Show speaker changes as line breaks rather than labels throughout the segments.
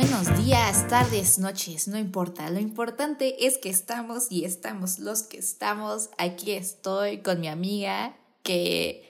buenos días, tardes, noches, no importa. Lo importante es que estamos y estamos los que estamos. Aquí estoy con mi amiga que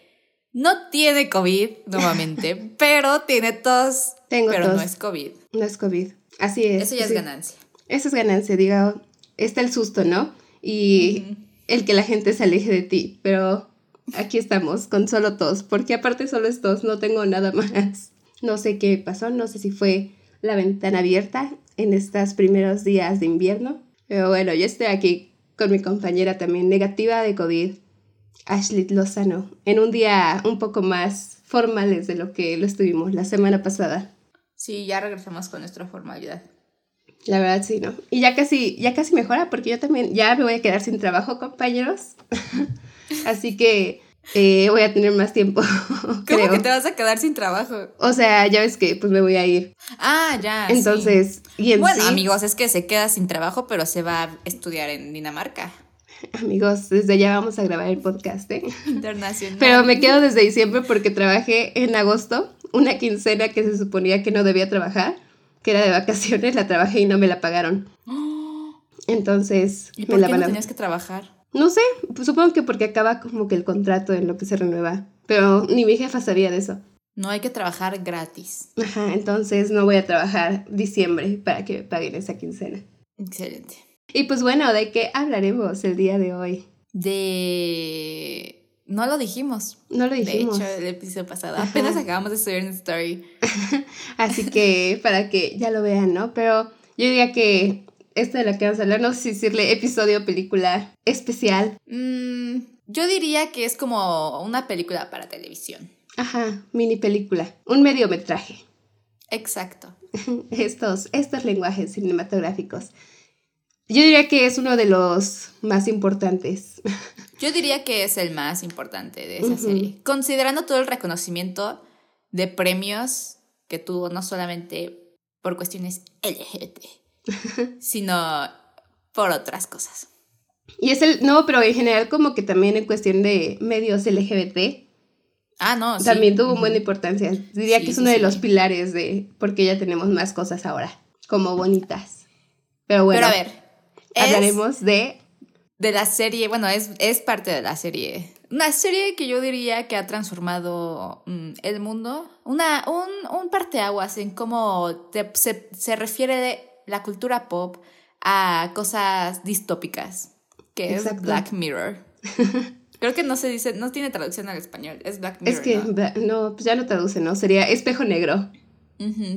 no tiene COVID nuevamente, pero tiene tos.
Tengo
pero
tos.
no es COVID.
No es COVID. Así es.
Eso ya es ganancia.
Eso es ganancia, digo. Está el susto, ¿no? Y el que la gente se aleje de ti. Pero aquí estamos con solo tos. Porque aparte solo es tos, no tengo nada más. No sé qué pasó, no sé si fue la ventana abierta en estos primeros días de invierno. Pero bueno, yo estoy aquí con mi compañera también negativa de COVID, Ashley Lozano, en un día un poco más formales de lo que lo estuvimos la semana pasada.
Sí, ya regresamos con nuestra formalidad.
La verdad sí, ¿no? Y ya casi, ya casi mejora porque yo también ya me voy a quedar sin trabajo, compañeros. Así que eh, voy a tener más tiempo.
¿Cómo
creo.
que te vas a quedar sin trabajo?
O sea, ya ves que pues me voy a ir.
Ah, ya. sí.
Entonces, y en
Bueno,
sí,
amigos, es que se queda sin trabajo, pero se va a estudiar en Dinamarca.
amigos, desde ya vamos a grabar el podcast, ¿eh?
Internacional.
Pero me quedo desde diciembre porque trabajé en agosto, una quincena que se suponía que no debía trabajar, que era de vacaciones, la trabajé y no me la pagaron. Entonces,
¿Y
me
por
la
qué no tenías que trabajar?
No sé, pues supongo que porque acaba como que el contrato en lo que se renueva. Pero ni mi jefa sabía de eso.
No hay que trabajar gratis.
Ajá, entonces no voy a trabajar diciembre para que me paguen esa quincena.
Excelente.
Y pues bueno, ¿de qué hablaremos el día de hoy?
De... No lo dijimos.
No lo dijimos.
De hecho, el episodio pasado. Apenas acabamos de subir una story.
Así que para que ya lo vean, ¿no? Pero yo diría que esto de lo que vamos a hablar, no sé si decirle episodio, película especial.
Mm, yo diría que es como una película para televisión.
Ajá, mini película. Un mediometraje.
Exacto.
Estos, estos lenguajes cinematográficos. Yo diría que es uno de los más importantes.
Yo diría que es el más importante de esa
Ujú.
serie. Considerando todo el reconocimiento de premios que tuvo, no solamente por cuestiones LGBT, sino por otras cosas.
Y es el, no, pero en general como que también en cuestión de medios LGBT,
Ah, no, sí.
también tuvo buena importancia. Diría
Sí,
que es
sí,
uno de los pilares de porque ya tenemos más cosas ahora, como bonitas. Pero bueno,
Pero a ver, es
hablaremos de...
de la serie, bueno, es, es parte de la serie. Una serie que yo diría que ha transformado mm, el mundo. Una, un, un parteaguas en cómo te- se, se refiere de la cultura pop a cosas distópicas, que es. Black Mirror. Creo que no se dice, no tiene traducción al español, es Black Mirror.
Es que,
¿no?
pues ya lo traduce, ¿no? Sería espejo negro.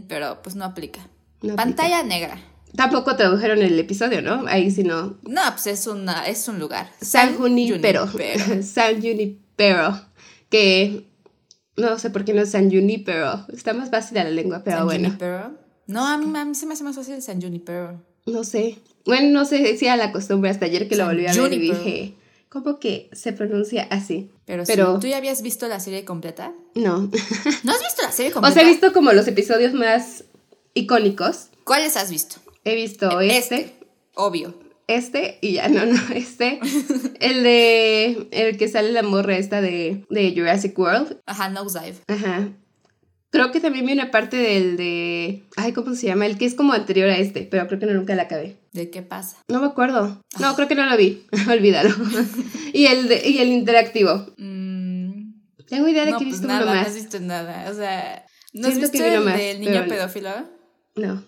Pero pues no aplica.
No
Pantalla negra.
Tampoco tradujeron el episodio, ¿no? Ahí sí no.
No, pues es, una, es un lugar.
San Junipero.
Junipero.
San Junipero. Que no sé por qué no es San Junipero. Está más fácil a la lengua, pero
San
bueno.
Junipero. No, a mí, a mí se me hace más fácil San Junipero.
No sé. Bueno, no sé si la costumbre hasta ayer que lo volví a ver y dije, ¿cómo que se pronuncia así?
Pero,
Pero-
sí, ¿tú ya habías visto la serie completa?
No.
¿No has visto la serie
o
completa?
sea, he visto como los episodios más icónicos.
¿Cuáles has visto?
He visto este,
Obvio.
este y ya no, no, este. el de. El que sale la morra esta de, de Jurassic World.
Ajá, Nosedive.
Ajá. Creo que también vi una parte del de. Ay, ¿cómo se llama? El que es como anterior a este, pero creo que no, nunca la acabé.
¿De qué pasa?
No me acuerdo. No, creo que no lo vi. Olvídalo. y, el de, y el interactivo.
Mm,
Tengo idea de
no,
que he
pues
visto
nada,
uno
no
más.
has visto nada. O sea, ¿no has visto
vi
el
más,
del niño pedófilo?
No.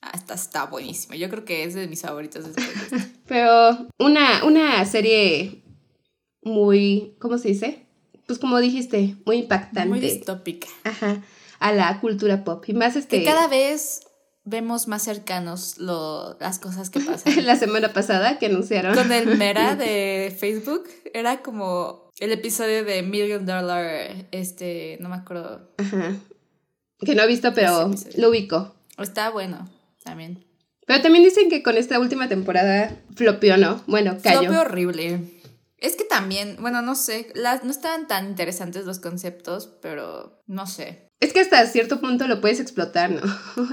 Ah, está, está buenísimo. Yo creo que es de mis favoritos de este.
Pero una, una serie muy. ¿Cómo se dice? Pues como dijiste, muy impactante.
Muy distópica.
Ajá. A la cultura pop. Y más este.
Que cada vez vemos más cercanos lo, las cosas que pasan.
La semana pasada que anunciaron.
Con el Mera de Facebook, era como el episodio de Million Dollar, este, no me acuerdo.
Ajá. Que no he visto, pero lo ubico.
Está bueno también.
Pero también dicen que con esta última temporada flopeó, ¿no? Bueno, cayó.
Fue horrible. Es que también, bueno, no sé, las, no estaban tan interesantes los conceptos, pero no sé.
Es que hasta cierto punto lo puedes explotar, ¿no?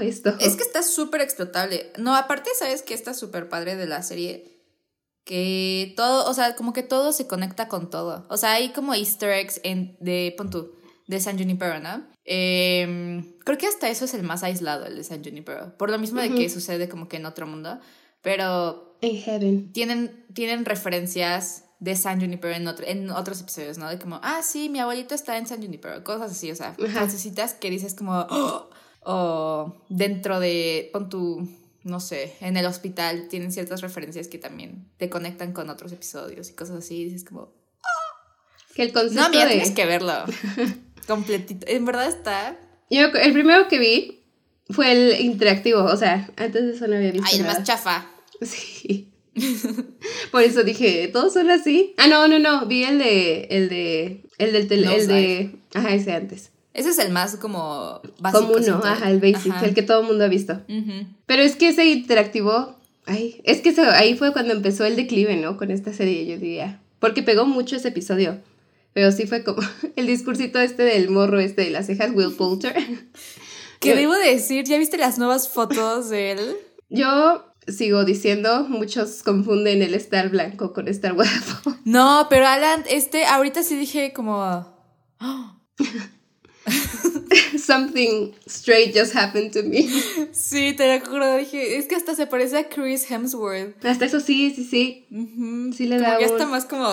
Esto.
Es que está súper explotable. No, aparte, ¿sabes que está súper padre de la serie? Que todo, o sea, como que todo se conecta con todo. O sea, hay como easter eggs en, de, pon tú, de San Junipero, ¿no? Em, creo que hasta eso es el más aislado, el de San Junipero. Por lo mismo de que sucede como que en otro mundo. Pero.
En Heaven.
Tienen, tienen referencias de San Junipero en, en otros episodios, ¿no? De como, ah, sí, mi abuelito está en San Junipero. Cosas así, o sea, necesitas que dices como. ¡Oh! O dentro de. Pon tu. No sé, en el hospital tienen ciertas referencias que también te conectan con otros episodios y cosas así. Y dices como.
Que el concepto
no, mira, tienes que verlo. Completito. En verdad está.
Yo, el primero que vi fue el interactivo. O sea, antes de eso no había visto.
Ay, el más chafa.
Sí. Por eso dije, ¿todos son así? Ah, no, no, no. Vi el de. El de. El del tele, el de. Ajá, ese antes.
Ese es el más como básico.
Como uno, ajá, el basic, el que todo el mundo ha visto. Pero es que ese interactivo. Ay, es que ahí fue cuando empezó el declive, ¿no? Con esta serie, yo diría. Porque pegó mucho ese episodio. Pero sí fue como el discursito este del morro este de las cejas, Will Poulter.
¿Qué debo decir? ¿Ya viste las nuevas fotos de él?
Yo sigo diciendo, muchos confunden el estar blanco con estar guapo.
No, pero Alan, este, ahorita sí dije como...
Something straight just happened to me.
Sí, te lo juro, dije, es que hasta se parece a Chris Hemsworth.
Hasta eso sí, sí, sí. Sí le da
Ya está más como...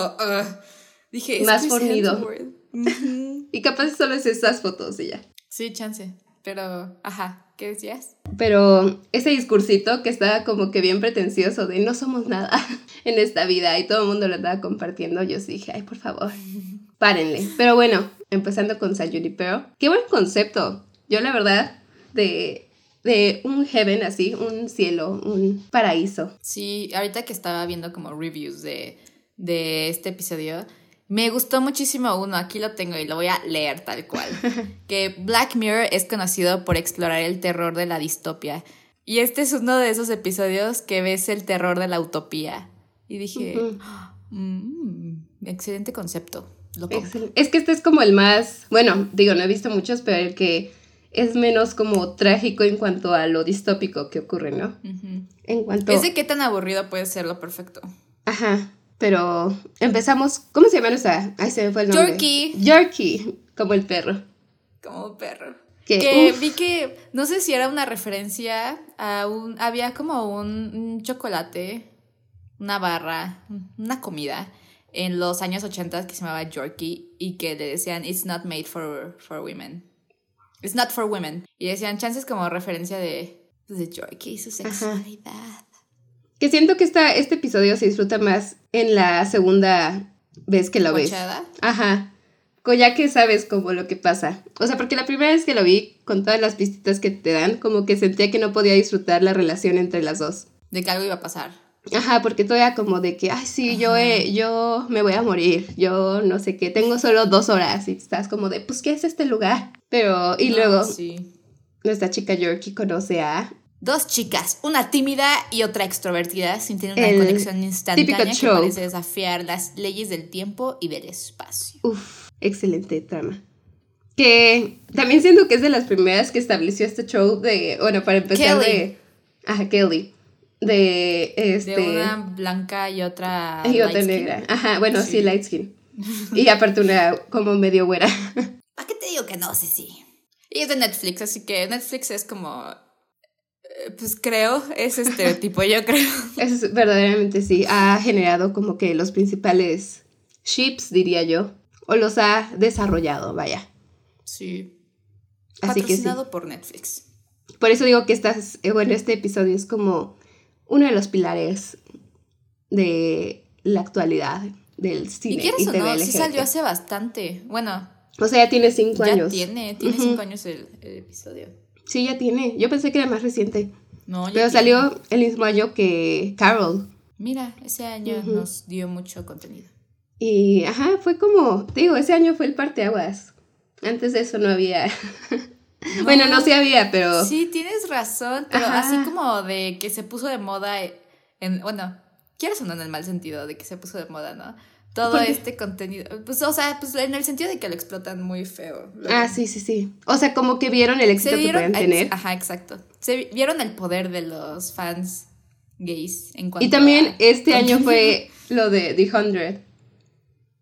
Dije,
más fornido. y capaz solo es esas fotos y ya.
Sí, chance. Pero, ajá, ¿qué decías?
Pero ese discursito que estaba como que bien pretencioso de no somos nada en esta vida y todo el mundo lo estaba compartiendo, yo sí dije, ay, por favor, párenle. Pero bueno, empezando con San Pero qué buen concepto. Yo la verdad, de, de un heaven así, un cielo, un paraíso.
Sí, ahorita que estaba viendo como reviews de, de este episodio, me gustó muchísimo uno, aquí lo tengo y lo voy a leer tal cual. que Black Mirror es conocido por explorar el terror de la distopia. Y este es uno de esos episodios que ves el terror de la utopía. Y dije, mm, excelente concepto.
es que este es como el más, bueno, digo, no he visto muchos, pero el que es menos como trágico en cuanto a lo distópico que ocurre, ¿no? En cuanto...
Es de qué tan aburrido puede ser lo perfecto.
Ajá. Pero empezamos. ¿Cómo se llama nuestra? Ay, se me fue el nombre.
Yorkie.
Yorkie, como el perro.
Como perro. Que, vi que, no sé si era una referencia a un. Había como un, chocolate, una barra, una comida en los años 80 que se llamaba Yorkie y que le decían It's not made for, for women. It's not for women. Y decían chances como referencia de, pues, de Yorkie y su sexualidad.
Que siento que esta, este episodio se disfruta más en la segunda vez que lo ves. Ajá. Ya que sabes como lo que pasa. O sea, porque la primera vez que lo vi, con todas las pistitas que te dan, como que sentía que no podía disfrutar la relación entre las dos.
De que algo iba a pasar.
Ajá, porque todavía como de que, ay, sí, yo, yo me voy a morir, yo no sé qué, tengo solo dos horas y estás como de, pues, ¿qué es este lugar? Pero, y luego, sí. nuestra chica Yorkie conoce a
Dos chicas, una tímida y otra extrovertida, sin tener una conexión instantánea que parece desafiar las leyes del tiempo y del espacio.
Uf, excelente trama. Que también siento que es de las primeras que estableció este show de, bueno, para empezar de... Ajá, Kelly. De este...
De una blanca y otra...
Y otra negra. Ajá, bueno, sí, light skin. y aparte una como medio güera.
¿Para qué te digo que no, sí, sí? Y es de Netflix, así que Netflix es como pues creo, ese estereotipo, yo creo.
Es verdaderamente sí, ha generado como que los principales ships, diría yo, o los ha desarrollado, vaya.
Sí. Así Patrocinado que sí. por Netflix.
Por eso digo que estás, eh, bueno, este episodio es como uno de los pilares de la actualidad del cine.
¿Y quieres o no? Sí salió hace bastante. Bueno.
O sea, ya tiene cinco años.
Tiene, tiene cinco años el episodio.
Sí, ya tiene. Yo pensé que era más reciente. No, Pero salió el mismo año que Carol.
Mira, ese año nos dio mucho contenido.
Y, ajá, fue como, digo, ese año fue el parteaguas. Antes de eso no había. bueno, no sí había, pero.
Sí, tienes razón, pero así como de que se puso de moda en. Bueno, quieres sonar en el mal sentido de que se puso de moda, ¿no? Todo este contenido. Pues, o sea, pues en el sentido de que lo explotan muy feo.
Ah, sí, sí, sí. O sea, como que vieron el éxito que pueden tener.
Ajá, exacto. Se vieron el poder de los fans gays en cuanto
Y también este año fue lo de The Hundred.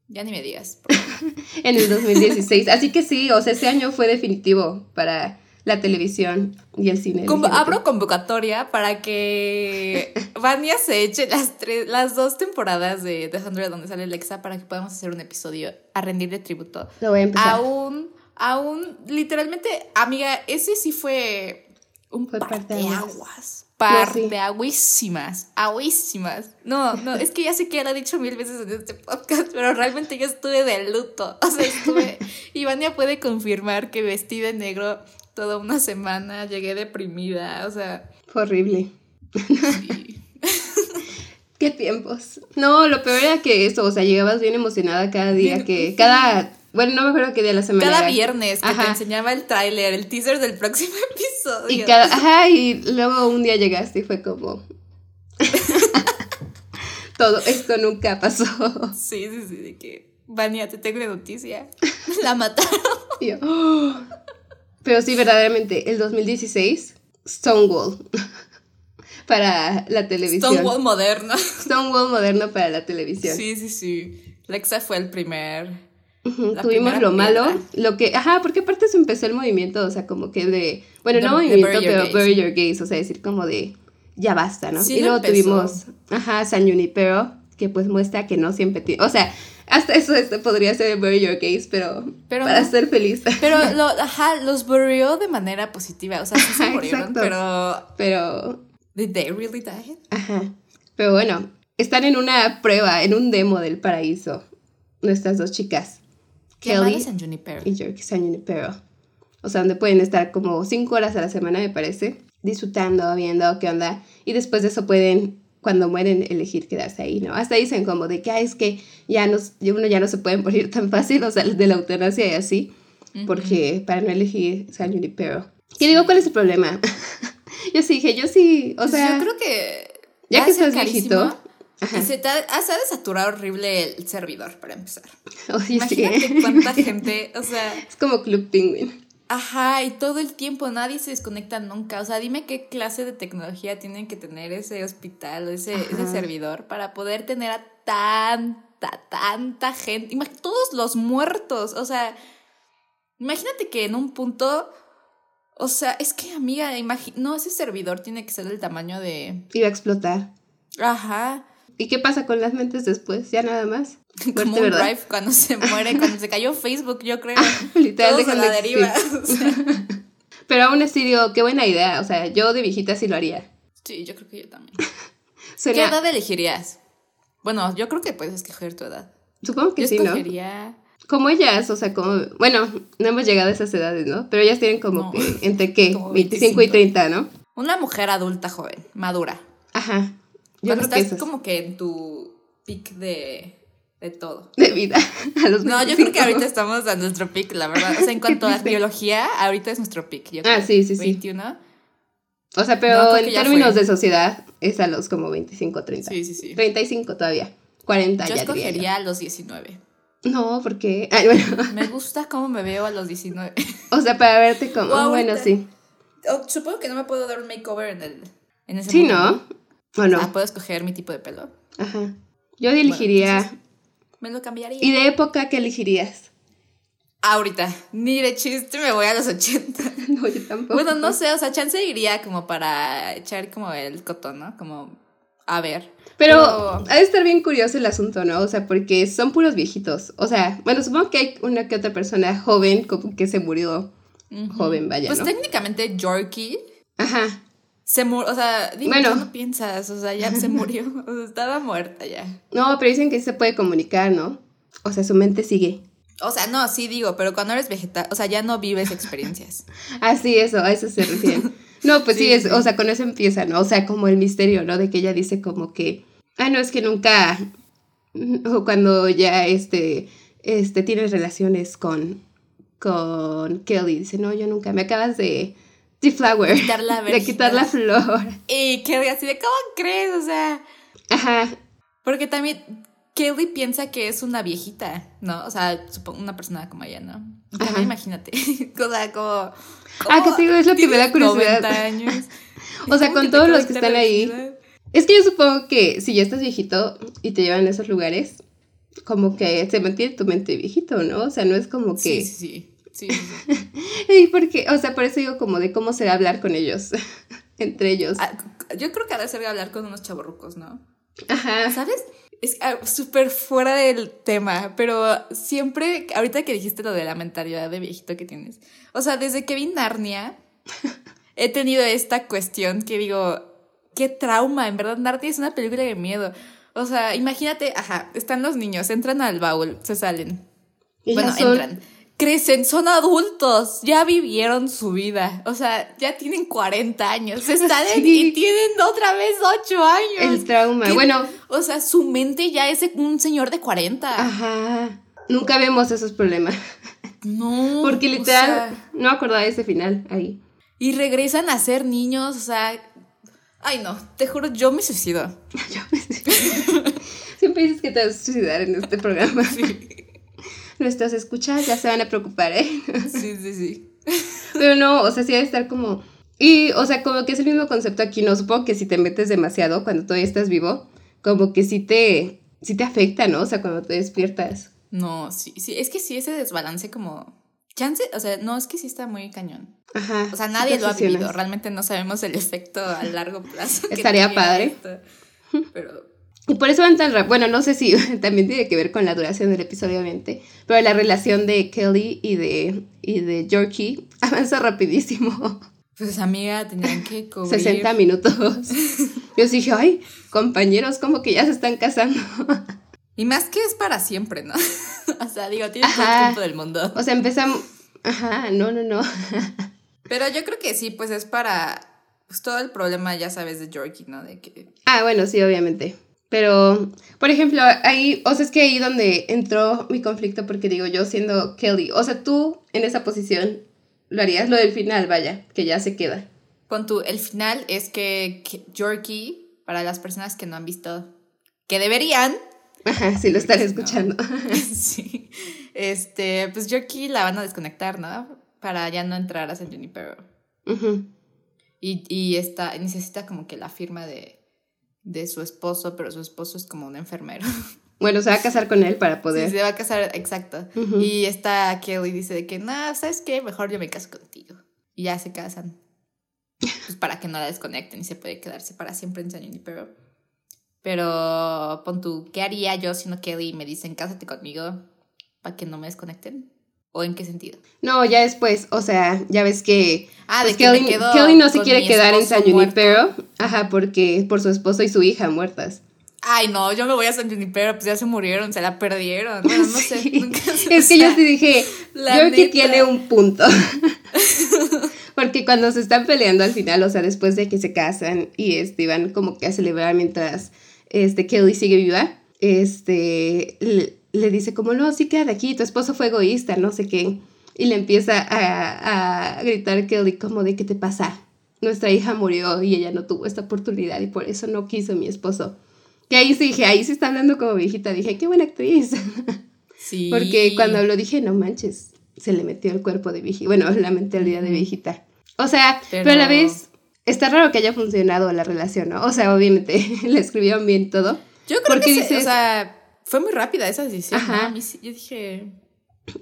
Ya ni me digas.
en el 2016. Así que sí, o sea, ese año fue definitivo para la televisión y el cine.
Como, abro convocatoria para que Vania se eche las, tres, las dos temporadas de The Hundred donde sale Alexa para que podamos hacer un episodio a rendirle tributo.
Lo voy a empezar.
Aún, aún, literalmente, amiga, ese sí fue un
Fue
par de aguas. Par
sí.
de aguísimas, aguísimas. No, no, es que ya sé que ya lo he dicho mil veces en este podcast, pero realmente yo estuve de luto. O sea, estuve. Y Vania puede confirmar que vestí de negro toda una semana, llegué deprimida, o sea.
Fue horrible.
sí.
Qué tiempos. No, lo peor era que eso, o sea, llegabas bien emocionada cada día, que cada, bueno, no me acuerdo qué día de la semana.
Cada
era.
viernes que te enseñaba el tráiler, el teaser del próximo episodio.
Y cada, ajá, y luego un día llegaste y fue como... Todo esto nunca pasó.
Sí, sí, sí, de que. Vania, te tengo una noticia. La mataron.
Y yo, "Oh". Pero sí, verdaderamente, el 2016, Stonewall para la televisión.
Stonewall moderno.
Stonewall moderno para la televisión.
Sí, sí, sí. Lexa fue el primer.
Tuvimos lo malo, lo que, ajá, porque aparte se empezó el movimiento, o sea, como que de, bueno, no movimiento, pero
gays.
bury your gays, o sea, decir como de, ya basta, ¿no?
Sí
y luego
empezó.
tuvimos, ajá, San Junipero, que pues muestra que no siempre tiene, o sea, hasta eso este podría ser bury your gays, pero,
Pero
para
no.
ser feliz.
Pero, lo, ajá, los burió de manera positiva. O sea, sí se murieron, pero.
pero,
¿Did they really die?
ajá, pero bueno, están en una prueba, en un demo del paraíso, nuestras dos chicas,
Kelly
Kelly
San Junipero.
y York San Junipero. O sea, donde pueden estar como cinco horas a la semana, me parece, disfrutando, viendo qué onda. Y después de eso pueden, cuando mueren, elegir quedarse ahí, ¿no? Hasta dicen como de que, "Ay, es que ya no, uno ya no se puede morir tan fácil, o sea, de la eutanasia y así, porque para no elegir San Junipero. Y digo, ¿cuál es el problema? yo sí dije, yo sí, o
Pues
sea,
yo creo que.
ya que estás viejito,
carísimo.
ajá.
Y se te ha, ah, se ha de saturar horrible el servidor, para empezar.
oye, sí,
Imagínate cuánta gente, o sea,
es como Club Penguin.
Ajá, y todo el tiempo nadie se desconecta nunca. O sea, dime qué clase de tecnología tienen que tener ese hospital, ese, ese
Ajá.
servidor, para poder tener a tanta, tanta gente. Todos los muertos, o sea, imagínate que en un punto. O sea, es que, amiga, no, ese servidor tiene que ser del tamaño de.
Iba a explotar.
Ajá.
¿Y qué pasa con las mentes después? Ya nada más.
Como
Muerte,
un drive cuando se muere, cuando se cayó Facebook, yo creo.
Literal,
Todos a la
de
deriva.
existir.
o sea.
Pero aún así digo, qué buena idea. O sea, yo de viejita sí lo haría.
Sí, yo creo que yo también. ¿Qué edad elegirías? Bueno, yo creo que puedes escoger tu edad.
supongo que
Yo
sí, ¿no?
escogería.
Como ellas, o sea, como, bueno, no hemos llegado a esas edades, ¿no? Pero ellas tienen como
No.
que, entre qué,
Como
25 y
25.
30, ¿no?
Una mujer adulta joven, madura.
Ajá. Yo
Cuando
creo que
estás
eso
como que en tu pic de, de todo.
de vida. A los
No, yo creo
25.
que ahorita estamos a nuestro pic, la verdad. O sea, en cuanto a biología, ahorita es nuestro pic. Yo
Ah,
creo.
sí, sí, sí.
21.
O sea,
No,
pero
que
en términos
fue.
de sociedad es a los como 25, 30.
Sí, sí, sí.
35 todavía. 40
Yo
ya diría yo.
escogería a los 19.
No, porque, ay, bueno,
Me gusta cómo me veo a los 19.
o sea, para verte como,
O
bueno,
ahorita.
sí.
Oh, supongo que no me puedo dar un makeover en, el, en ese
Sí,
momento.
¿no? ¿O no?
Ah, puedo escoger mi tipo de pelo.
Ajá. Yo elegiría.
entonces- Me lo cambiaría.
¿Y de época qué elegirías?
Ahorita, ni de chiste me voy a los 80.
No, yo tampoco.
bueno, no sé, o sea, chance iría como para echar como el cotón, ¿no? Como, a ver.
Pero
Pero-
ha de estar bien curioso el asunto, ¿no? O sea, porque son puros viejitos. O sea, bueno, supongo que hay una que otra persona joven como que se murió
Ujú.
joven, vaya,
Pues
¿no?
técnicamente Yorkie
Ajá.
Se murió, o sea, dime,
Bueno.
¿qué no piensas? O sea, ya se murió, o sea, estaba muerta ya.
No, pero dicen que se puede comunicar, ¿no? O sea, su mente sigue.
O sea, no, sí digo, pero cuando eres vegetal, o sea, ya no vives experiencias.
Ah, sí, eso, a eso se refieren. No, pues sí,
Sí,
es, o sea, con eso empieza, ¿no? O sea, como el misterio, ¿no? De que ella dice como que, ah, no, es que nunca, o cuando ya, este, este, tienes relaciones con, con Kelly, dice, no, yo nunca, me acabas de
Quitar la
de quitar la flor.
Y Kelly así de, ¿cómo crees? O sea,
Ajá,
porque también Kelly piensa que es una viejita, ¿no? O sea, supongo una persona como ella, ¿no? También
Ajá.
imagínate, o sea, como...
Ah, que digo, es lo que me da
tienes
curiosidad.
90 años.
O sea,
¿Cómo
con todos los que están
la
ahí. Es que yo supongo que si ya estás viejito y te llevan a esos lugares, como que se mantiene tu mente viejito, ¿no? O sea, no es como que...
Sí, sí, sí.
y porque, o sea, por eso digo como de cómo será hablar con ellos, entre ellos.
Ah, yo creo que ha de ser hablar con unos chavorrucos, ¿no?
Ajá.
¿Sabes? Es ah, súper fuera del tema, pero siempre, ahorita que dijiste lo de la mentalidad de viejito que tienes, o sea, desde que vi Narnia, he tenido esta cuestión que digo, qué trauma, en verdad, Narnia es una película de miedo. O sea, imagínate, ajá, están los niños, entran al baúl, se salen.
Y
bueno,
son-
entran. Crecen, son adultos, ya vivieron su vida. O sea, ya tienen 40 años, salen
Sí.
y tienen otra vez 8 años.
El trauma. Bueno,
O sea, su mente ya es un señor de 40.
ajá. Nunca vemos esos problemas.
No.
Porque
o
literal,
sea,
no me acordaba de ese final ahí.
y regresan a ser niños, o sea. Ay, no, te juro, yo me suicido.
Yo Siempre dices que te vas a suicidar en este programa. Nuestras escuchas ya se van a preocupar, ¿eh?
Sí, sí, sí.
Pero no, o sea, sí debe estar como... Y, o sea, como que es el mismo concepto aquí, ¿no? Supongo que si te metes demasiado cuando todavía estás vivo, como que sí te, sí te afecta, ¿no? O sea, cuando te despiertas.
No, sí, sí, es que sí, ese desbalance como. Chance, o sea, no, es que sí está muy cañón.
Ajá.
O sea, nadie lo ha vivido. Realmente no sabemos el efecto a largo plazo.
Estaría padre.
esto. Pero.
Y por eso van tan rápido. Bueno, no sé si también tiene que ver con la duración del episodio, obviamente. Pero la relación de Kelly y de, y de Yorkie avanza rapidísimo.
Pues amiga, tenían que cubrir.
60 minutos. Yo sí dije, ay, compañeros, como que ya se están casando.
Y más que es para siempre, ¿no? o sea, digo, tiene todo el tiempo del mundo.
O sea, empezamos. Ajá, no, no, no.
Pero yo creo que sí, pues es para. Pues todo el problema, ya sabes, de Yorkie, ¿no? De que.
Ah, bueno, sí, obviamente. Pero, por ejemplo, ahí, o sea, es que ahí donde entró mi conflicto, porque digo, yo siendo Kelly, o sea, tú en esa posición lo harías, lo del final, vaya, que ya se queda.
Pon tú, el final es que, que Yorkie, para las personas que no han visto, que deberían,
Ajá, sí, lo
si no-
escuchando.
sí, este, pues Yorkie la van a desconectar, ¿no? Para ya no entrar a San Junipero.
Ujú.
Y, y está, necesita como que la firma de, de su esposo, pero su esposo es como un enfermero.
Bueno, se va a casar con él para
Sí,
poder.
se va a casar, exacto. Y está Kelly dice de que, no, ¿sabes qué? Mejor yo me caso contigo. Y ya se casan. Pues para que no la desconecten y se puede quedarse para siempre en San Junipero. Pero pon tú, ¿qué haría yo si no Kelly me dicen cásate conmigo para que no me desconecten? ¿O en qué sentido?
No, ya después, o sea, ya ves que
Ah,
pues
de que me
Kelly,
quedo
Kelly no se quiere quedar en San. Junipero, ajá, porque por su esposo y su hija muertas.
Ay, no, yo me voy a San Junipero, pues ya se murieron, se la perdieron. Bueno, no sé.
Sí.
nunca
Es que yo sí dije,
la
Yorkie
neta.
tiene un punto. Porque cuando se están peleando al final, o sea, después de que se casan y este, van como que a celebrar mientras este, Kelly sigue viva, este, le, dice como, no, sí quédate aquí, tu esposo fue egoísta, no sé qué. Y le empieza a, a gritar Kelly como de, ¿qué te pasa? Nuestra hija murió y ella no tuvo esta oportunidad y por eso no quiso mi esposo. Que ahí sí dije, ahí sí está hablando como viejita, dije, qué buena actriz.
Sí.
Porque cuando lo dije, no manches, se le metió el cuerpo de viejita. Bueno, la mentalidad de viejita. O sea, pero,
Pero-
a la vez está raro que haya funcionado la relación, ¿no? O sea, obviamente le escribieron bien todo.
Yo creo
porque
que
dices-
o sea, fue muy rápida esa decisión. ¿no?
Ajá.
A mí sí- yo dije,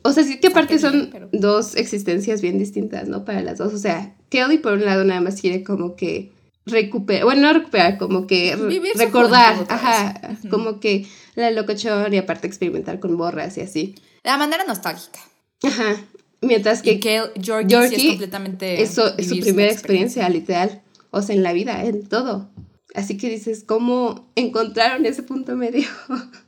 O sea, sí que aparte son
pero-
dos existencias bien distintas, ¿no? Para las dos. O sea, Kelly por un lado nada más quiere como que recuperar, bueno, no recuperar, como que
Vivir su
recordar,
juventud
ajá, como que la locochón y aparte experimentar con borras y así.
la manera nostálgica.
Ajá. Mientras
Que
que
que Georgie, sí es completamente.
Eso es su
vivir
primera
la
experiencia, literal. O sea, en la vida, en todo. Así que dices, ¿cómo encontraron ese punto medio?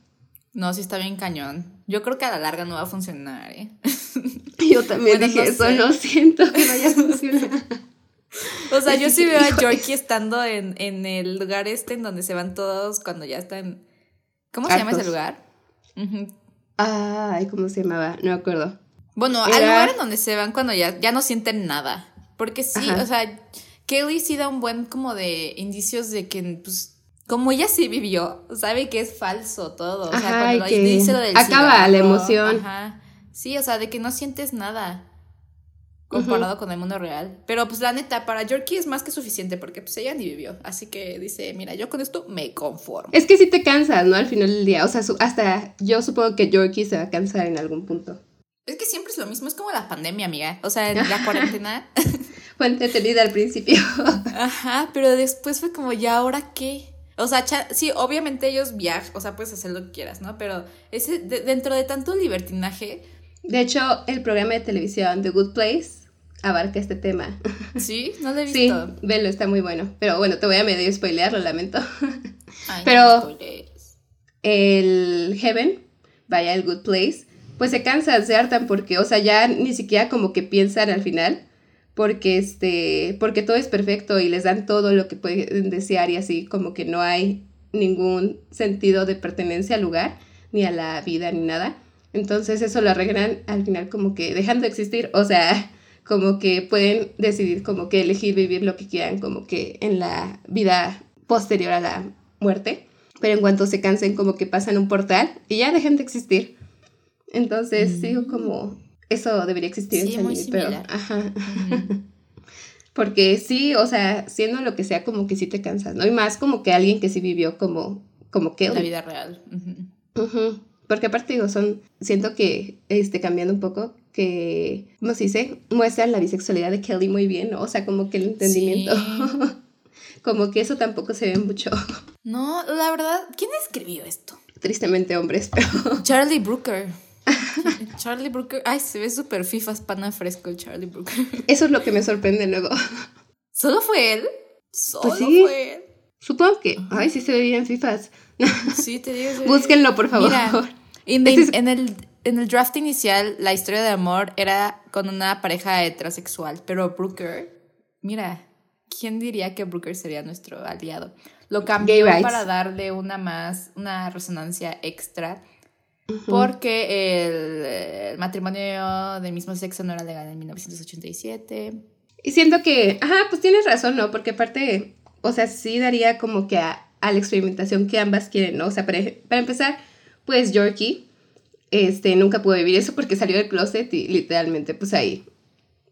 No, sí está bien cañón. Yo creo que a la larga no va a funcionar, ¿eh?
Yo también
Bueno,
dije,
no
eso
sé.
no siento que vaya a funcionar.
O sea, yo sí veo a. Yorkie estando en, en el lugar este en donde se van todos cuando ya están. ¿Cómo se llama ese lugar? Ujú.
Ay, ¿cómo se llamaba? No me acuerdo.
Bueno, al lugar en donde se van cuando ya, ya no sienten nada. Porque sí,
Ajá.
o sea, Kelly sí da un buen como de indicios de que, pues, como ella sí vivió, sabe que es falso todo. O sea,
Ajá,
cuando
y que
dice lo del
acaba la emoción.
Ajá. Sí, o sea, de que no sientes nada. comparado con el mundo real. Pero pues la neta, para Yorkie es más que suficiente porque pues ella ni vivió. Así que dice, mira, yo con esto me conformo.
Es que si te cansas, ¿no? Al final del día. O sea, hasta yo supongo que Yorkie se va a cansar en algún punto.
Es que siempre es lo mismo, es como la pandemia, amiga. O sea, en la cuarentena.
fue entretenida al principio.
Ajá, pero después fue como, ¿ya ahora qué? O sea, sí, obviamente ellos viajan, o sea, puedes hacer lo que quieras, ¿no? Pero ese, dentro de tanto libertinaje.
De hecho, el programa de televisión The Good Place abarca este tema.
Sí, no lo he visto.
Sí, velo, está muy bueno. Pero bueno, te voy a medio spoilear, lo lamento. Pero el Heaven, vaya, el Good Place, pues se cansan, se hartan porque, o sea, ya ni siquiera como que piensan al final, porque este, porque todo es perfecto y les dan todo lo que pueden desear y así como que no hay ningún sentido de pertenencia al lugar, ni a la vida, ni nada. Entonces eso lo arreglan al final como que dejando de existir, o sea, como que pueden decidir como que elegir vivir lo que quieran como que en la vida posterior a la muerte, pero en cuanto se cansen como que pasan un portal y ya dejan de existir. Entonces, mm. como, eso debería existir en San pero, ajá. Porque sí, o sea, siendo lo que sea, como que sí te cansas, ¿no? Y más como que alguien que sí vivió como, como que...
La vida real.
Porque aparte digo, son, siento que, este, cambiando un poco, que, ¿cómo se dice? Muestran la bisexualidad de Kelly muy bien, ¿no? O sea, como que el entendimiento. como que eso tampoco se ve mucho.
No, la verdad, ¿quién escribió esto?
Tristemente hombres, pero...
Charlie Brooker. Charlie Brooker. Ay, se ve súper FIFA pana fresco el Charlie Brooker.
Eso es lo que me sorprende luego.
¿Solo fue él? Solo pues fue él.
Supongo que. Ay, sí se ve bien FIFAs.
Sí, te digo.
Búsquenlo, por favor.
en, el, en el draft inicial, la historia de amor era con una pareja heterosexual, pero Brooker, mira, ¿quién diría que Brooker sería nuestro aliado? Lo cambió para darle una más, una resonancia extra porque el, matrimonio del mismo sexo no era legal en 1987. Y
siento que, ajá, pues tienes razón, ¿no? Porque aparte, o sea, sí daría como que a, la experimentación que ambas quieren, ¿no? O sea, para, para empezar, pues Yorkie este, nunca pudo vivir eso porque salió del closet y literalmente, pues ahí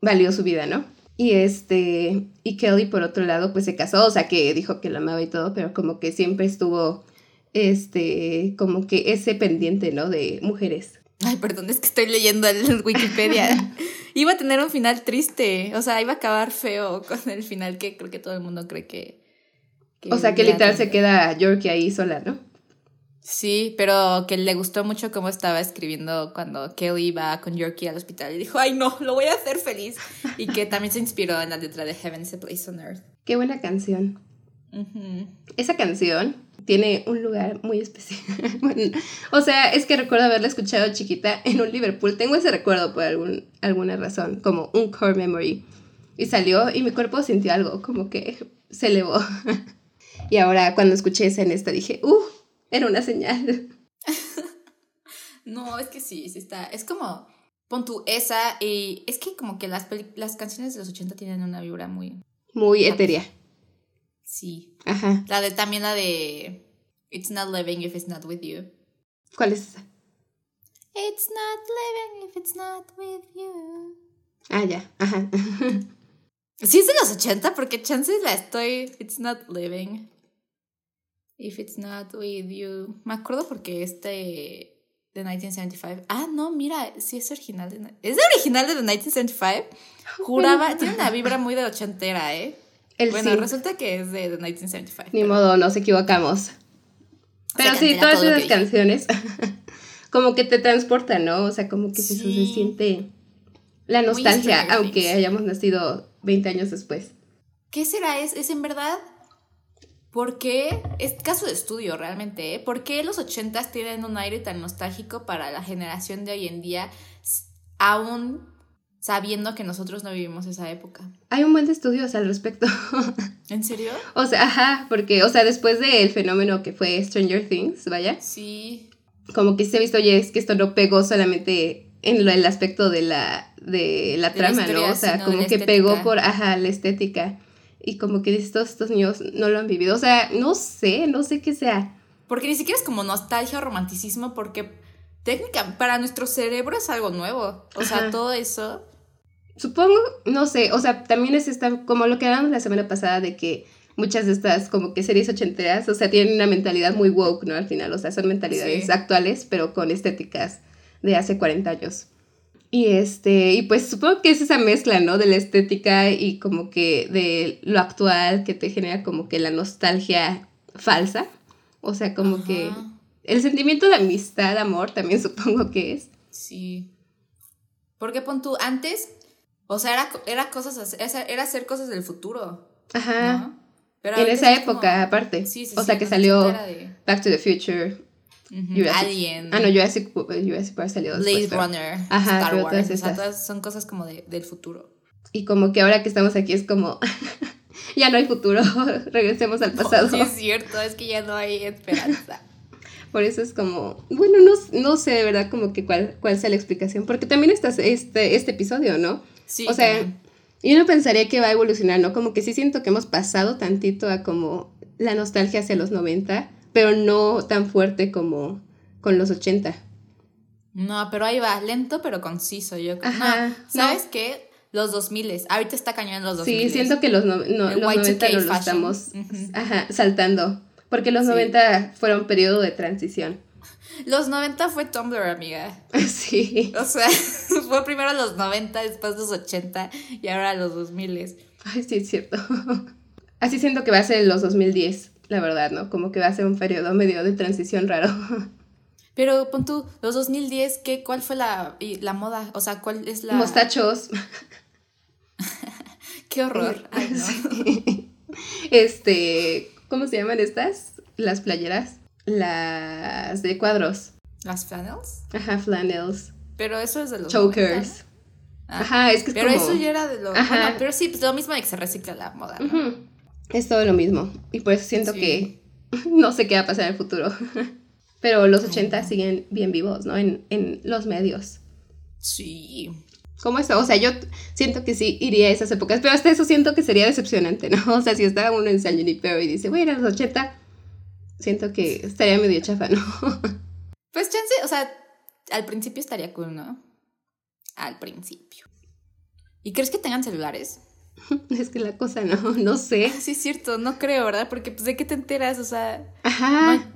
valió su vida, ¿no? Y este, y Kelly por otro lado, pues se casó, o sea, que dijo que la amaba y todo, pero como que siempre estuvo este, como que ese pendiente, ¿no? De mujeres.
Ay, perdón, es que estoy leyendo el Wikipedia. iba a tener un final triste, o sea, iba a acabar feo con el final que creo que todo el mundo cree que...
o sea, que literal se queda Yorkie ahí sola, ¿no?
Sí, pero que le gustó mucho cómo estaba escribiendo cuando Kelly iba con Yorkie al hospital y dijo, ay no, lo voy a hacer feliz. Y que también se inspiró en la letra de Heaven's a Place on Earth.
Qué buena canción. Esa canción tiene un lugar muy especial. o sea, es que recuerdo haberla escuchado chiquita en un Liverpool. Tengo ese recuerdo por algún, alguna razón, como un core memory. Y salió y mi cuerpo sintió algo, como que se elevó. y ahora cuando escuché esa en esta dije, ¡uh! Era una señal.
no, es que sí, sí está. Es como, pon tu esa y es que como que las, las canciones de los 80 tienen una vibra muy...
Muy etérea.
Sí. Ajá. La de también la de It's not living if it's not with you.
¿Cuál es esa?
It's not living if it's not with you.
Ah, ya. Ajá.
Sí es de los 80 porque chances la estoy It's not living if it's not with you. Me acuerdo porque este de 1975. Ah, no, mira, sí es original de ¿Es original de The 1975? Juraba, tiene una vibra muy de ochentera, ¿eh? Bueno, resulta que es de The 1975.
Ni modo, nos equivocamos. Pero sí, todas esas canciones como que te transportan, ¿no? O sea, como que se siente la nostalgia, aunque hayamos nacido 20 años después.
¿Qué será? ¿Es, es en verdad? ¿Por qué? Es caso de estudio realmente, ¿eh? ¿Por qué los 80 tienen un aire tan nostálgico para la generación de hoy en día, aún sabiendo que nosotros no vivimos esa época.
Hay un buen de estudios al respecto.
¿En serio?
o sea, ajá, porque, o sea, después del fenómeno que fue Stranger Things, vaya.
Sí.
Como que se ha visto, oye, es que esto no pegó solamente en el aspecto de la, de la trama, ¿no? O sea, como que pegó por, ajá, la estética. Y como que estos, estos niños no lo han vivido. O sea, no sé, no sé qué sea.
Porque ni siquiera es como nostalgia o romanticismo, porque técnica, para nuestro cerebro es algo nuevo. O sea, todo eso
supongo, no sé, o sea, también es esta, como lo que hablamos la semana pasada de que muchas de estas como que series ochenteras, o sea, tienen una mentalidad muy woke, ¿no? Al final, o sea, son mentalidades actuales, pero con estéticas de hace 40 años. Y este, y pues supongo que es esa mezcla, ¿no? De la estética y como que de lo actual que te genera como que la nostalgia falsa. O sea, como que el sentimiento de amistad, amor, también supongo que es.
Sí. Porque pon tú, antes, o sea, era, era cosas, era hacer cosas del futuro. Ajá.
Pero en esa época, aparte. Sí, sí, o sea, que salió Back to the Future. Alien. Ah, no, Jurassic, Jurassic Park salió Blade Runner.
Ajá, Star Wars. Todas son cosas como de, del futuro.
Y como que ahora que estamos aquí es como. ya no hay futuro, regresemos al pasado.
sí, es cierto, es que ya no hay esperanza.
Por eso es como, bueno, no, no sé de verdad como que cuál, cuál sea la explicación, porque también está este, este episodio, ¿no? Sí. O sea, yo no pensaría que va a evolucionar, ¿no? Como que sí siento que hemos pasado tantito a como la nostalgia hacia los 90, pero no tan fuerte como con los 80.
No, pero ahí va, lento pero conciso, yo creo. no, ¿sabes qué? Los 2000, ahorita está cañón los 2000.
Sí, siento que los, no, los 90 no lo estamos saltando, porque los 90 fueron un periodo de transición.
Los 90 fue Tumblr, amiga. Sí. O sea, fue primero los 90, después los 80 y ahora los 2000.
Ay, sí, es cierto. Así siento que va a ser los 2010, la verdad, ¿no? Como que va a ser un periodo medio de transición raro.
Pero pon tú, los 2010, ¿qué, ¿cuál fue la, la moda? O sea, ¿cuál es la...?
Mostachos.
Qué horror. Ay,
no. Este, ¿cómo se llaman estas? Las playeras las de cuadros.
¿Las flannels?
Ajá, flannels.
Pero eso es de los.
Chokers.
Ah, Ajá, es que es Pero eso ya era de lo. Ajá. Bueno, pero sí, pues lo mismo de que se recicla la moda. ¿no?
Es todo lo mismo. Y por eso siento que no sé qué va a pasar en el futuro. pero los 80 siguen bien vivos, ¿no? En, en los medios.
Sí.
¿Cómo está? O sea, yo siento que sí iría a esas épocas, pero hasta eso siento que sería decepcionante, ¿no? O sea, si estaba uno en San Junipero y dice, voy a ir a los 80, siento que estaría medio chafa, ¿no?
pues chance, o sea, al principio estaría cool, ¿no? Al principio. ¿Y crees que tengan celulares?
Es que la cosa no, no sé.
Sí, es cierto, no creo, ¿verdad? Porque pues de qué te enteras, o sea.
Ajá.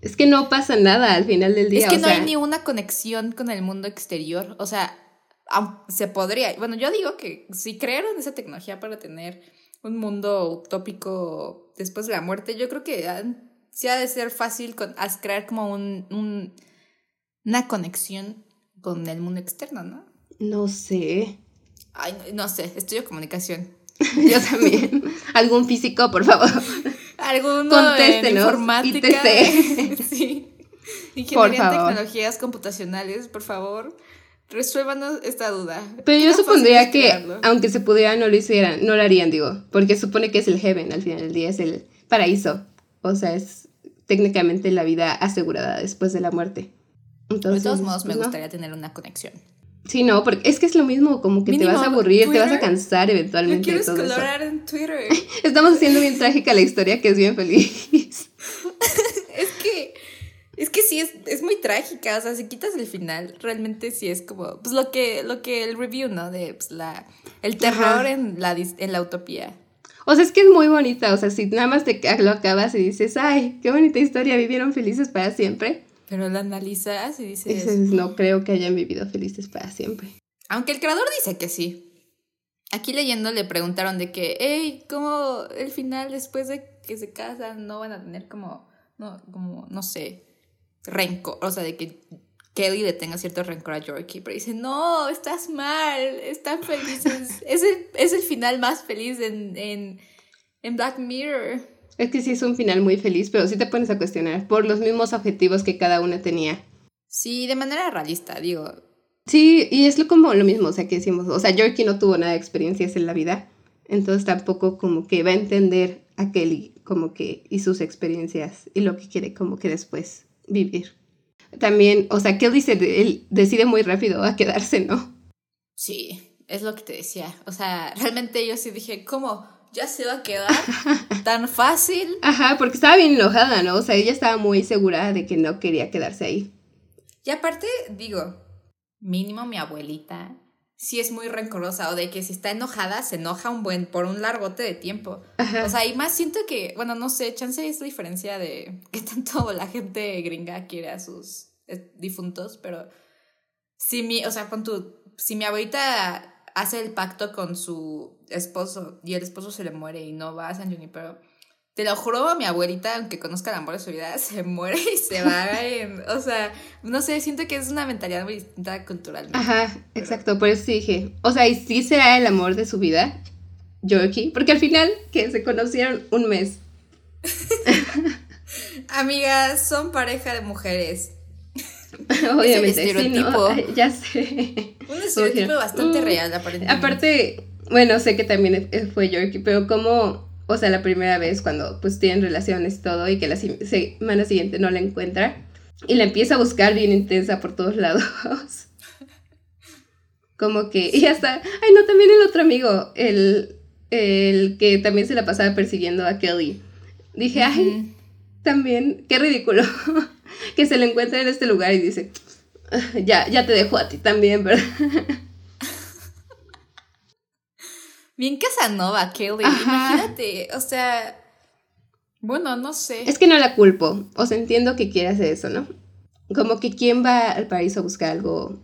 Es que no pasa nada al final del día.
Es que no hay ni una conexión con el mundo exterior. O sea, se podría. Bueno, yo digo que si crearon esa tecnología para tener un mundo utópico después de la muerte, yo creo que sí ha de ser fácil con, crear como un, una conexión con el mundo externo, ¿no?
No sé.
Ay, no, sé, estudio comunicación.
yo también. ¿Algún físico, por favor?
Alguno Contéstenos. informática. sí. Ingeniería en tecnologías computacionales, por favor. Resuélvanos esta duda.
Pero yo supondría que, aunque se pudiera, no lo hicieran, no lo harían, digo, porque supone que es el heaven al final del día, es el paraíso. O sea, es técnicamente la vida asegurada después de la muerte.
Entonces, de todos modos, me pues, gustaría tener una conexión.
Sí, no, porque es que es lo mismo, como que te vas a aburrir, te vas a cansar eventualmente.
de todo eso. en Twitter.
Estamos haciendo bien trágica la historia, que es bien feliz.
Es que sí, es, es muy trágica, o sea, si quitas el final, realmente sí es como, pues lo que, lo que el review, ¿no? De pues, la, el terror en la, en la utopía.
O sea, es que es muy bonita, o sea, si nada más te lo acabas y dices, ay, qué bonita historia, vivieron felices para siempre.
Pero la analizas y dices...
no creo que hayan vivido felices para siempre.
Aunque el creador dice que sí. Aquí leyendo le preguntaron de que, hey, ¿cómo el final después de que se casan no van a tener como, no, como, no sé, rencor, o sea, de que Kelly le tenga cierto rencor a Yorkie, pero dice, no, estás mal, están felices, es, el, es el final más feliz en, en, en Black Mirror.
Es que sí es un final muy feliz, pero sí te pones a cuestionar por los mismos objetivos que cada una tenía.
Sí, de manera realista, digo.
Sí, y es lo, como lo mismo, o sea, que decimos, o sea, Yorkie no tuvo nada de experiencias en la vida, entonces tampoco como que va a entender a Kelly como que y sus experiencias y lo que quiere como que después vivir. También, o sea, Kelly se él decide muy rápido a quedarse, ¿no?
Sí, es lo que te decía. O sea, realmente yo sí dije, ¿cómo? ¿Ya se va a quedar tan fácil?
Ajá, porque estaba bien enojada, ¿no? O sea, ella estaba muy segura de que no quería quedarse ahí.
Y aparte, digo, mínimo mi abuelita sí es muy rencorosa o de que si está enojada se enoja un buen por un largote de tiempo. O sea, y más siento que, bueno, no sé, chance es la diferencia de que tanto la gente gringa quiere a sus eh, difuntos, pero si mi, o sea, con tu, si mi abuelita hace el pacto con su esposo y el esposo se le muere y no va a San Junipero, te lo juro, mi abuelita, aunque conozca el amor de su vida, se muere y se va en. O sea, no sé, siento que es una mentalidad muy distinta culturalmente.
Ajá, exacto, por eso dije. O sea, y sí será el amor de su vida, Yorkie, porque al final, que se conocieron un mes.
Amigas, son pareja de mujeres.
Obviamente, estereotipo. ya sé.
Un estereotipo bastante mm, real, aparentemente.
Aparte, bueno, sé que también fue Yorkie, pero como o sea, la primera vez cuando pues tienen relaciones y todo y que la semana siguiente no la encuentra y la empieza a buscar bien intensa por todos lados. Como que, y hasta, ay no, también el otro amigo, el, el que también se la pasaba persiguiendo a Kelly. Dije, ay, también, qué ridículo que se le encuentra en este lugar y dice, ah, ya, ya te dejo a ti también, ¿verdad?
Bien Casanova, Kelly. Imagínate, o sea. Bueno, no sé.
Es que no la culpo. O sea, entiendo que quiere hacer eso, ¿no? Como que quién va al país a buscar algo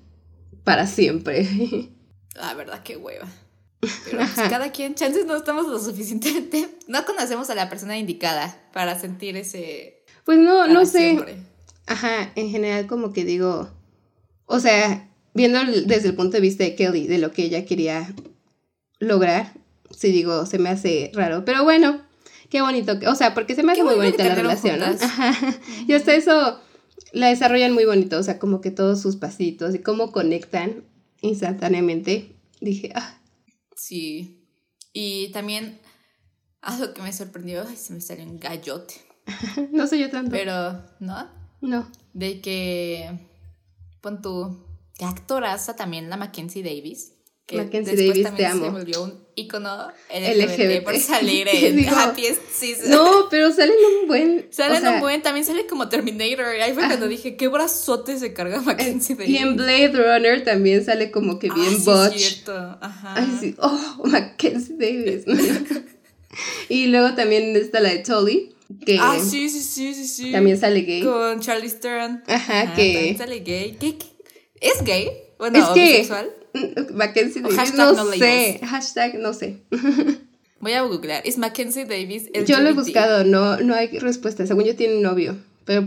para siempre.
La verdad, qué hueva. Pero pues, cada quien, chances no estamos lo suficientemente. No conocemos a la persona indicada para sentir ese.
Pues no, no sé. Ajá, en general, como que digo. O sea, viendo desde el punto de vista de Kelly, de lo que ella quería lograr. Si digo, se me hace raro. Pero bueno, qué bonito. O sea, porque se me hace muy bonita la relación, ¿no? Y hasta eso la desarrollan muy bonito. O sea, como que todos sus pasitos y cómo conectan instantáneamente. Dije, ah.
Sí. Y también algo que me sorprendió, ay, se me salió un gallote.
no sé yo tanto.
Pero, ¿no?
No.
De que, pon tu, que actoraza también la Mackenzie Davis
que Mackenzie Davis, también te amo.
se volvió un icono LGBT, por salir en Happy Season.
No, pero salen un buen.
Salen un buen, también sale como Terminator. Ahí fue cuando dije, qué brazote se carga Mackenzie Davis.
Y en Blade Runner también sale como que bien
ah, sí, cierto. Ajá.
Ay, sí. Oh, Mackenzie Davis. y luego también está la de Tully. Que
ah, sí, sí, sí, sí, sí.
También sale gay.
Con Charlie Theron.
Ajá, que.
También sale gay. ¿Qué, ¿Es gay? Bueno, es bisexual.
Mackenzie Davis. no sé. Hashtag no sé.
Voy a googlear. ¿Es Mackenzie Davis?
Yo lo he buscado, no, no hay respuesta. Según yo tiene un novio. Pero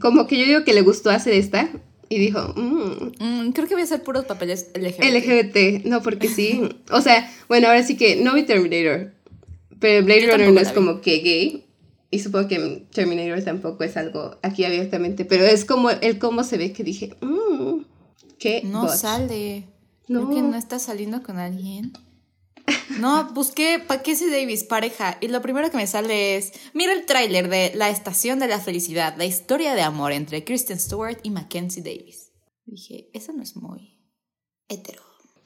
como que yo digo que le gustó hacer esta. Y dijo,
mm". Mm, creo que voy a hacer puros papeles LGBT.
LGBT, no, porque sí. o sea, bueno, ahora sí que no vi Terminator. Pero Blade Runner no es como que gay. Y supongo que Terminator tampoco es algo aquí abiertamente. Pero es como el cómo se ve que dije, mmm, qué.
No sale. No. que no está saliendo con alguien. No, busqué Mackenzie Davis, pareja, y lo primero que me sale es, mira el tráiler de La Estación de la Felicidad, la historia de amor entre Kristen Stewart y Mackenzie Davis. Dije, eso no es muy hetero.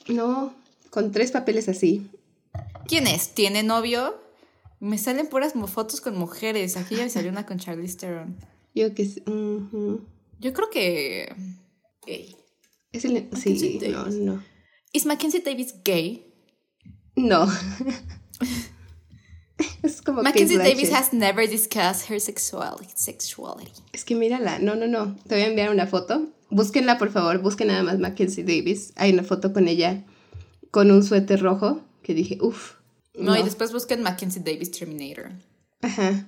No, con tres papeles así.
¿Quién es? ¿Tiene novio? Me salen puras fotos con mujeres. Aquí ya me salió una con Charlize Theron.
Yo que
Yo creo que...
Es el... Sí, no, no.
¿Es Mackenzie Davis gay?
No. es como
Mackenzie Davis has never discussed her sexuality.
Es que mírala, no, no, no. Te voy a enviar una foto. Búsquenla, por favor. Busquen nada más Mackenzie Davis. Hay una foto con ella con un suéter rojo que dije, uff.
No, y después busquen Mackenzie Davis Terminator. Ajá.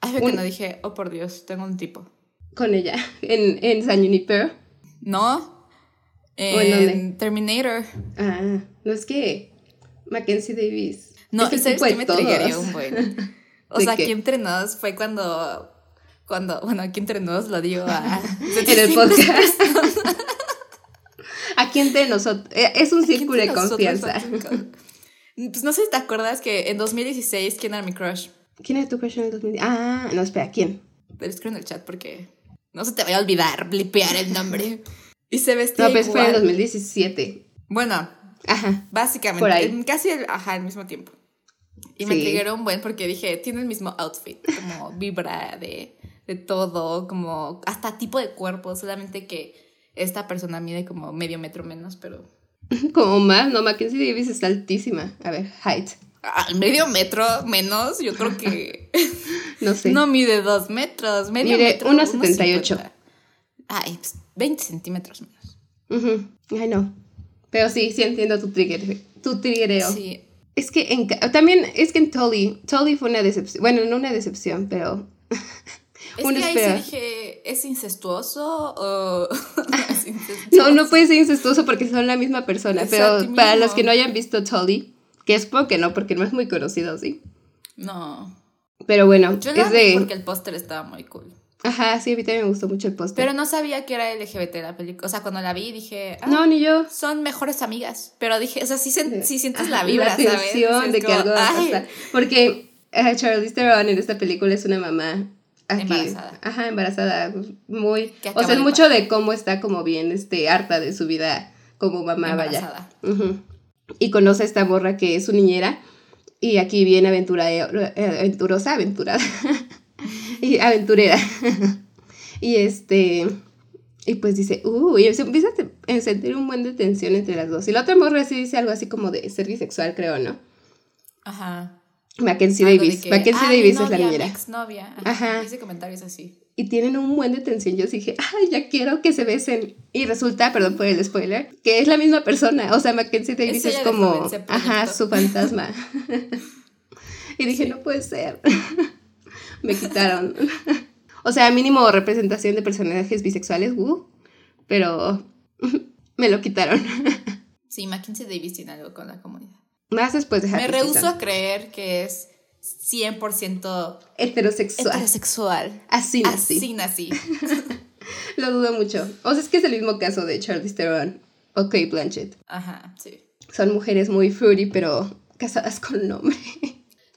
Algo que no dije, oh por Dios, tengo un tipo.
Con ella, en, en San Junipero.
No, en Terminator.
Ah, no es que Mackenzie Davis.
No, ¿y sabes que me triggeré un buen? O sea, aquí entre nos fue cuando. Cuando, bueno, aquí entre nos lo digo a.
en el podcast. aquí entre nosotros. Eh, es un círculo de confianza.
Pues no sé si te acuerdas que en 2016, ¿quién era mi crush?
¿Quién era tu crush en el 2016? Ah, no, espera, ¿quién?
Te lo escribo en el chat porque no se te vaya a olvidar blipear el nombre. Y se vestía.
No, pues fue en 2017.
Bueno, ajá. Básicamente, casi el, ajá, al mismo tiempo. Y me triggeró un buen porque dije, tiene el mismo outfit, como vibra de, de todo, como hasta tipo de cuerpo, solamente que esta persona mide como medio metro menos, pero
Como más, no, Mackenzie Davis está altísima. A ver, height.
Al medio metro menos, yo creo que.
no sé.
No mide dos metros. Medio
mide
metro.
1,78.
Ay, pues 20 centímetros menos.
Uh Ay, no. Pero sí, sí entiendo tu trigger, tu triggereo. Sí. Es que en, también, es que en Tully, Tully fue una decepción. Bueno, no una decepción, pero.
Es que ahí sí dije, ¿es incestuoso o.?
no, no puede ser incestuoso porque son la misma persona. pero para los que no hayan visto Tully, que es porque no, porque no es muy conocido, ¿sí?
No.
Pero bueno,
Yo es de. Porque el póster estaba muy cool.
Ajá, sí, a mí también me gustó mucho el póster.
Pero no sabía que era LGBT la película. O sea, cuando la vi dije.
Ah, no, ni yo.
Son mejores amigas. Pero dije, o sea, sí, sientes la vibra,
la ¿sabes? de que algo va a pasar. Porque uh, Charlize Theron en esta película es una mamá. Aquí, embarazada. Ajá, embarazada. Muy. O sea, es mucho de cómo está como bien este, harta de su vida como mamá, embarazada. vaya. Y conoce a esta morra que es su niñera. Y aquí viene aventura, eh, aventurosa, aventurada. y aventurera. y este, y pues dice, uy, y se empieza a sentir un buen de tensión entre las dos. Y la otra morra sí dice algo así como de ser bisexual, creo, ¿no?
Ajá.
Mackenzie Davis. Mackenzie Davis es la niñera.
Exnovia. Ajá. Ese comentario es así.
Y tienen un buen de tensión. Yo dije, ay, ya quiero que se besen. Y resulta, perdón por el spoiler, que es la misma persona. O sea, Mackenzie Davis es, como, ajá, su fantasma. y dije, no puede ser me quitaron. o sea, mínimo representación de personajes bisexuales, uh, pero me lo quitaron.
sí, Mackenzie Davis tiene algo con la comunidad.
Más después de
Me rehuso a creer que es 100%
heterosexual.
Heterosexual.
Así nací.
Así nací.
lo dudo mucho. O sea, es que es el mismo caso de Charlize Theron o Kate Blanchett.
Ajá, sí.
Son mujeres muy fruity, pero casadas con nombre.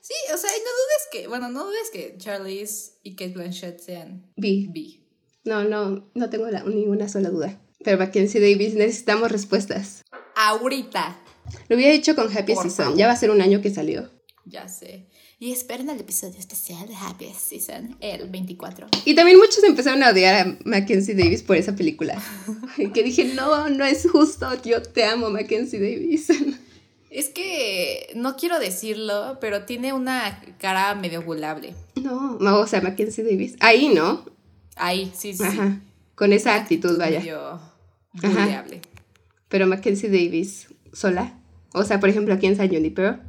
Sí, o sea, no dudes que, bueno, no dudes que Charlize y Kate Blanchett sean
B.
B.
No, no, no tengo ninguna sola duda. Pero Mackenzie Davis necesitamos respuestas.
Ahorita.
Lo había dicho con Happy Season. Ya va a ser un año que salió.
Ya sé. Y esperen el episodio especial de Happy Season, el 24.
Y también muchos empezaron a odiar a Mackenzie Davis por esa película. que dije, no, no es justo. Yo te amo, Mackenzie Davis.
Es que no quiero decirlo, pero tiene una cara medio gulable.
No, o sea, Mackenzie Davis. Ahí, ¿no?
Ahí, sí, sí.
Ajá. Con esa actitud, vaya.
Medio buleable.
Pero Mackenzie Davis, sola. O sea, por ejemplo, aquí en San Junipero.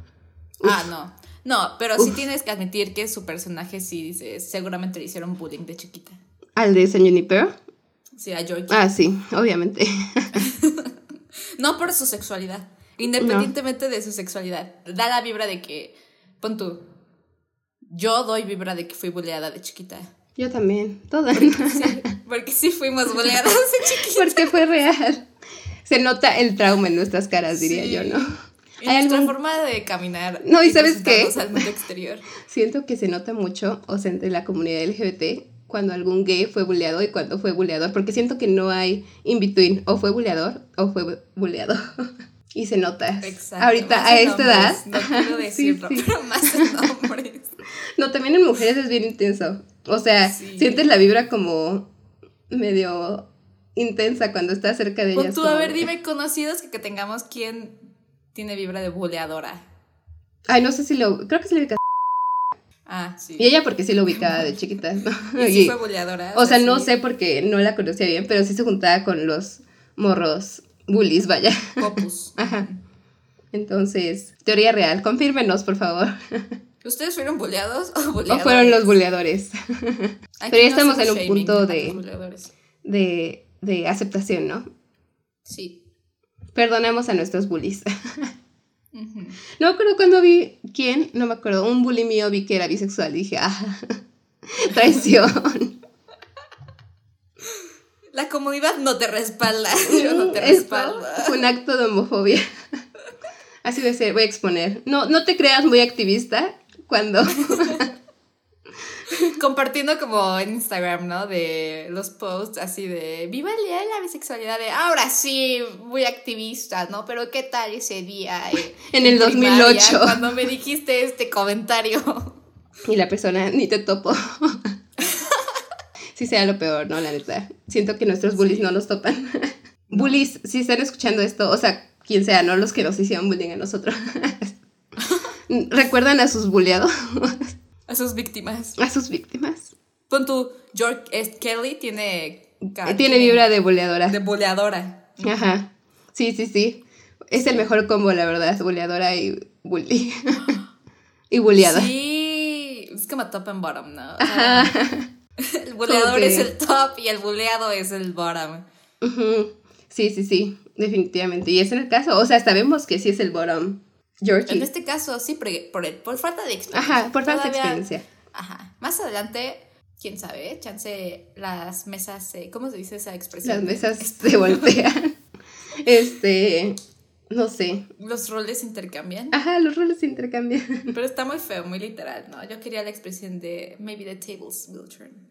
Ah, no. No, pero sí tienes que admitir que su personaje sí dice, seguramente le hicieron bullying de chiquita.
¿Al de San Junipero?
Sí, a George.
Ah, sí, obviamente.
no por su sexualidad. Independientemente de su sexualidad. Da la vibra de que, pon tú, yo doy vibra de que fui boleada de chiquita.
Yo también, todas.
Porque sí, fuimos boleadas de chiquita.
Porque fue real. Se nota el trauma en nuestras caras, diría yo, ¿no?
Hay nuestra forma de caminar.
No, y ¿sabes qué?
Al mundo exterior.
Siento que se nota mucho, o sea, entre la comunidad LGBT, cuando algún gay fue buleado y cuando fue buleador, porque siento que no hay in between, o fue buleador o fue buleado. Y se nota. Exacto. Ahorita, a esta edad.
No quiero decirlo, pero más en hombres.
No, también en mujeres es bien intenso. O sea, sientes la vibra como medio intensa cuando estás cerca de ellas.
O tú, a ver, dime conocidos que, que tengamos quién tiene vibra de buleadora.
Ay, no sé si lo. Creo que se le ubica.
Ah, sí.
Y ella porque sí lo ubicaba de chiquita.
y sí fue buleadora.
O sea, no sé porque no la conocía bien, pero sí se juntaba con los morros bullies, vaya.
Popus.
Ajá. Entonces, teoría real, confírmenos, por favor.
¿Ustedes fueron bulleados o buleadores?
O fueron los buleadores. Pero ya estamos en un punto de, de, de aceptación, ¿no?
Sí.
Perdonamos a nuestros bullies. No me acuerdo cuando vi quién, no me acuerdo, un bully mío vi que era bisexual. Dije, ah, traición.
La comunidad no te respalda. Yo no te respaldo.
Fue un acto de homofobia. Así de ser, voy a exponer. No, no te creas muy activista cuando.
Compartiendo como en Instagram, ¿no? De los posts así de Viva el día de la bisexualidad. De ahora sí, muy activista, ¿no? Pero ¿qué tal ese día?
Eh, en el 2008.
Cuando me dijiste este comentario.
Y la persona ni te topo sí sea lo peor, ¿no? La neta. Siento que nuestros bullies no nos topan. bullies, si están escuchando esto, o sea, quien sea, ¿no? Los que nos hicieron bullying a nosotros. ¿Recuerdan a sus bulleados?
a sus víctimas.
A sus víctimas.
Pon tu George Kelly tiene...
Tiene vibra de buleadora.
De buleadora.
Ajá. Sí, sí, sí. Es el mejor combo, la verdad. Buleadora y bully. y bulleada.
Sí. Es como top and bottom, ¿no? el buleador es el top y el buleado es el bottom.
Sí, sí, sí. Definitivamente. Y es en el caso. O sea, sabemos que sí es el bottom. Georgie.
En este caso, sí, por, por, falta de experiencia.
Ajá, por falta de experiencia.
Ajá. Más adelante, quién sabe, chance las mesas, ¿cómo se dice esa expresión?
Las mesas se voltean. este, no sé.
Los roles intercambian.
Ajá, los roles se intercambian.
Pero está muy feo, muy literal, ¿no? Yo quería la expresión de maybe the tables will turn.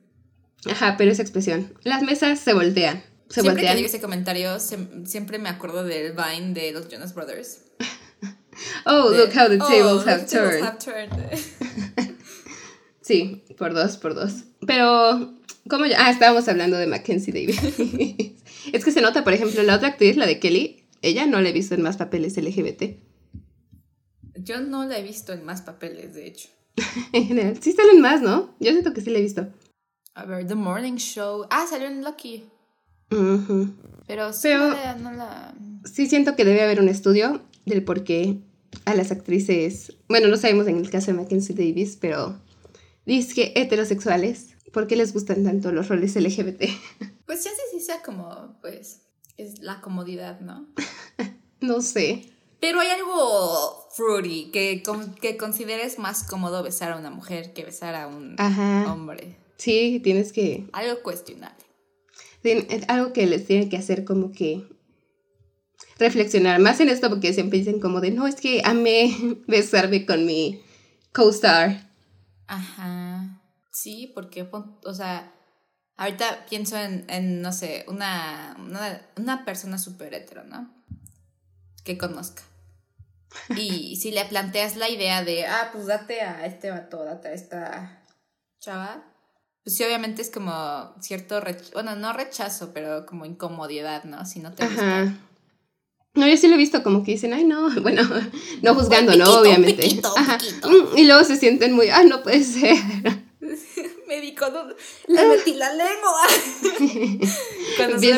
Ajá, pero esa expresión. Las mesas se voltean. Se
siempre que digo ese comentario, siempre me acuerdo del Vine de los Jonas Brothers.
oh, look how the oh, tables, have, turned. sí, por dos, por dos. Pero, ¿cómo ya? Ah, estábamos hablando de Mackenzie Davis. es que se nota, por ejemplo, la otra actriz, la de Kelly, ella no la he visto en más papeles LGBT.
Yo no la he visto en más papeles, de hecho.
en general. Sí salen más, ¿no? Yo siento que sí la he visto.
A ver, The Morning Show. Ah, salió en Lucky. Pero, sí, no la...
sí siento que debe haber un estudio del por qué a las actrices, bueno, no sabemos en el caso de Mackenzie Davis, pero dice que heterosexuales, ¿por qué les gustan tanto los roles LGBT?
Pues ya sé si sea como, pues, es la comodidad, ¿no?
no sé.
Pero hay algo fruity, que, que consideres más cómodo besar a una mujer que besar a un hombre.
Sí, tienes que...
Algo cuestionable.
Algo que les tiene que hacer como que reflexionar más en esto porque siempre dicen como de, no, es que amé besarme con mi co-star.
Ajá. Sí, porque, o sea, ahorita pienso en, no sé, una, una, persona súper hetero, ¿no? Que conozca. Y si le planteas la idea de, ah, pues date a este vato, date a esta chava, pues sí, obviamente es como cierto, bueno, no rechazo, pero como incomodidad, ¿no? Si no te gusta.
No, yo sí lo he visto como que dicen, ay, no, bueno, no juzgando, ¿no? Obviamente. Mm, y luego se sienten muy, ah, no puede ser.
Me di con le metí la lengua.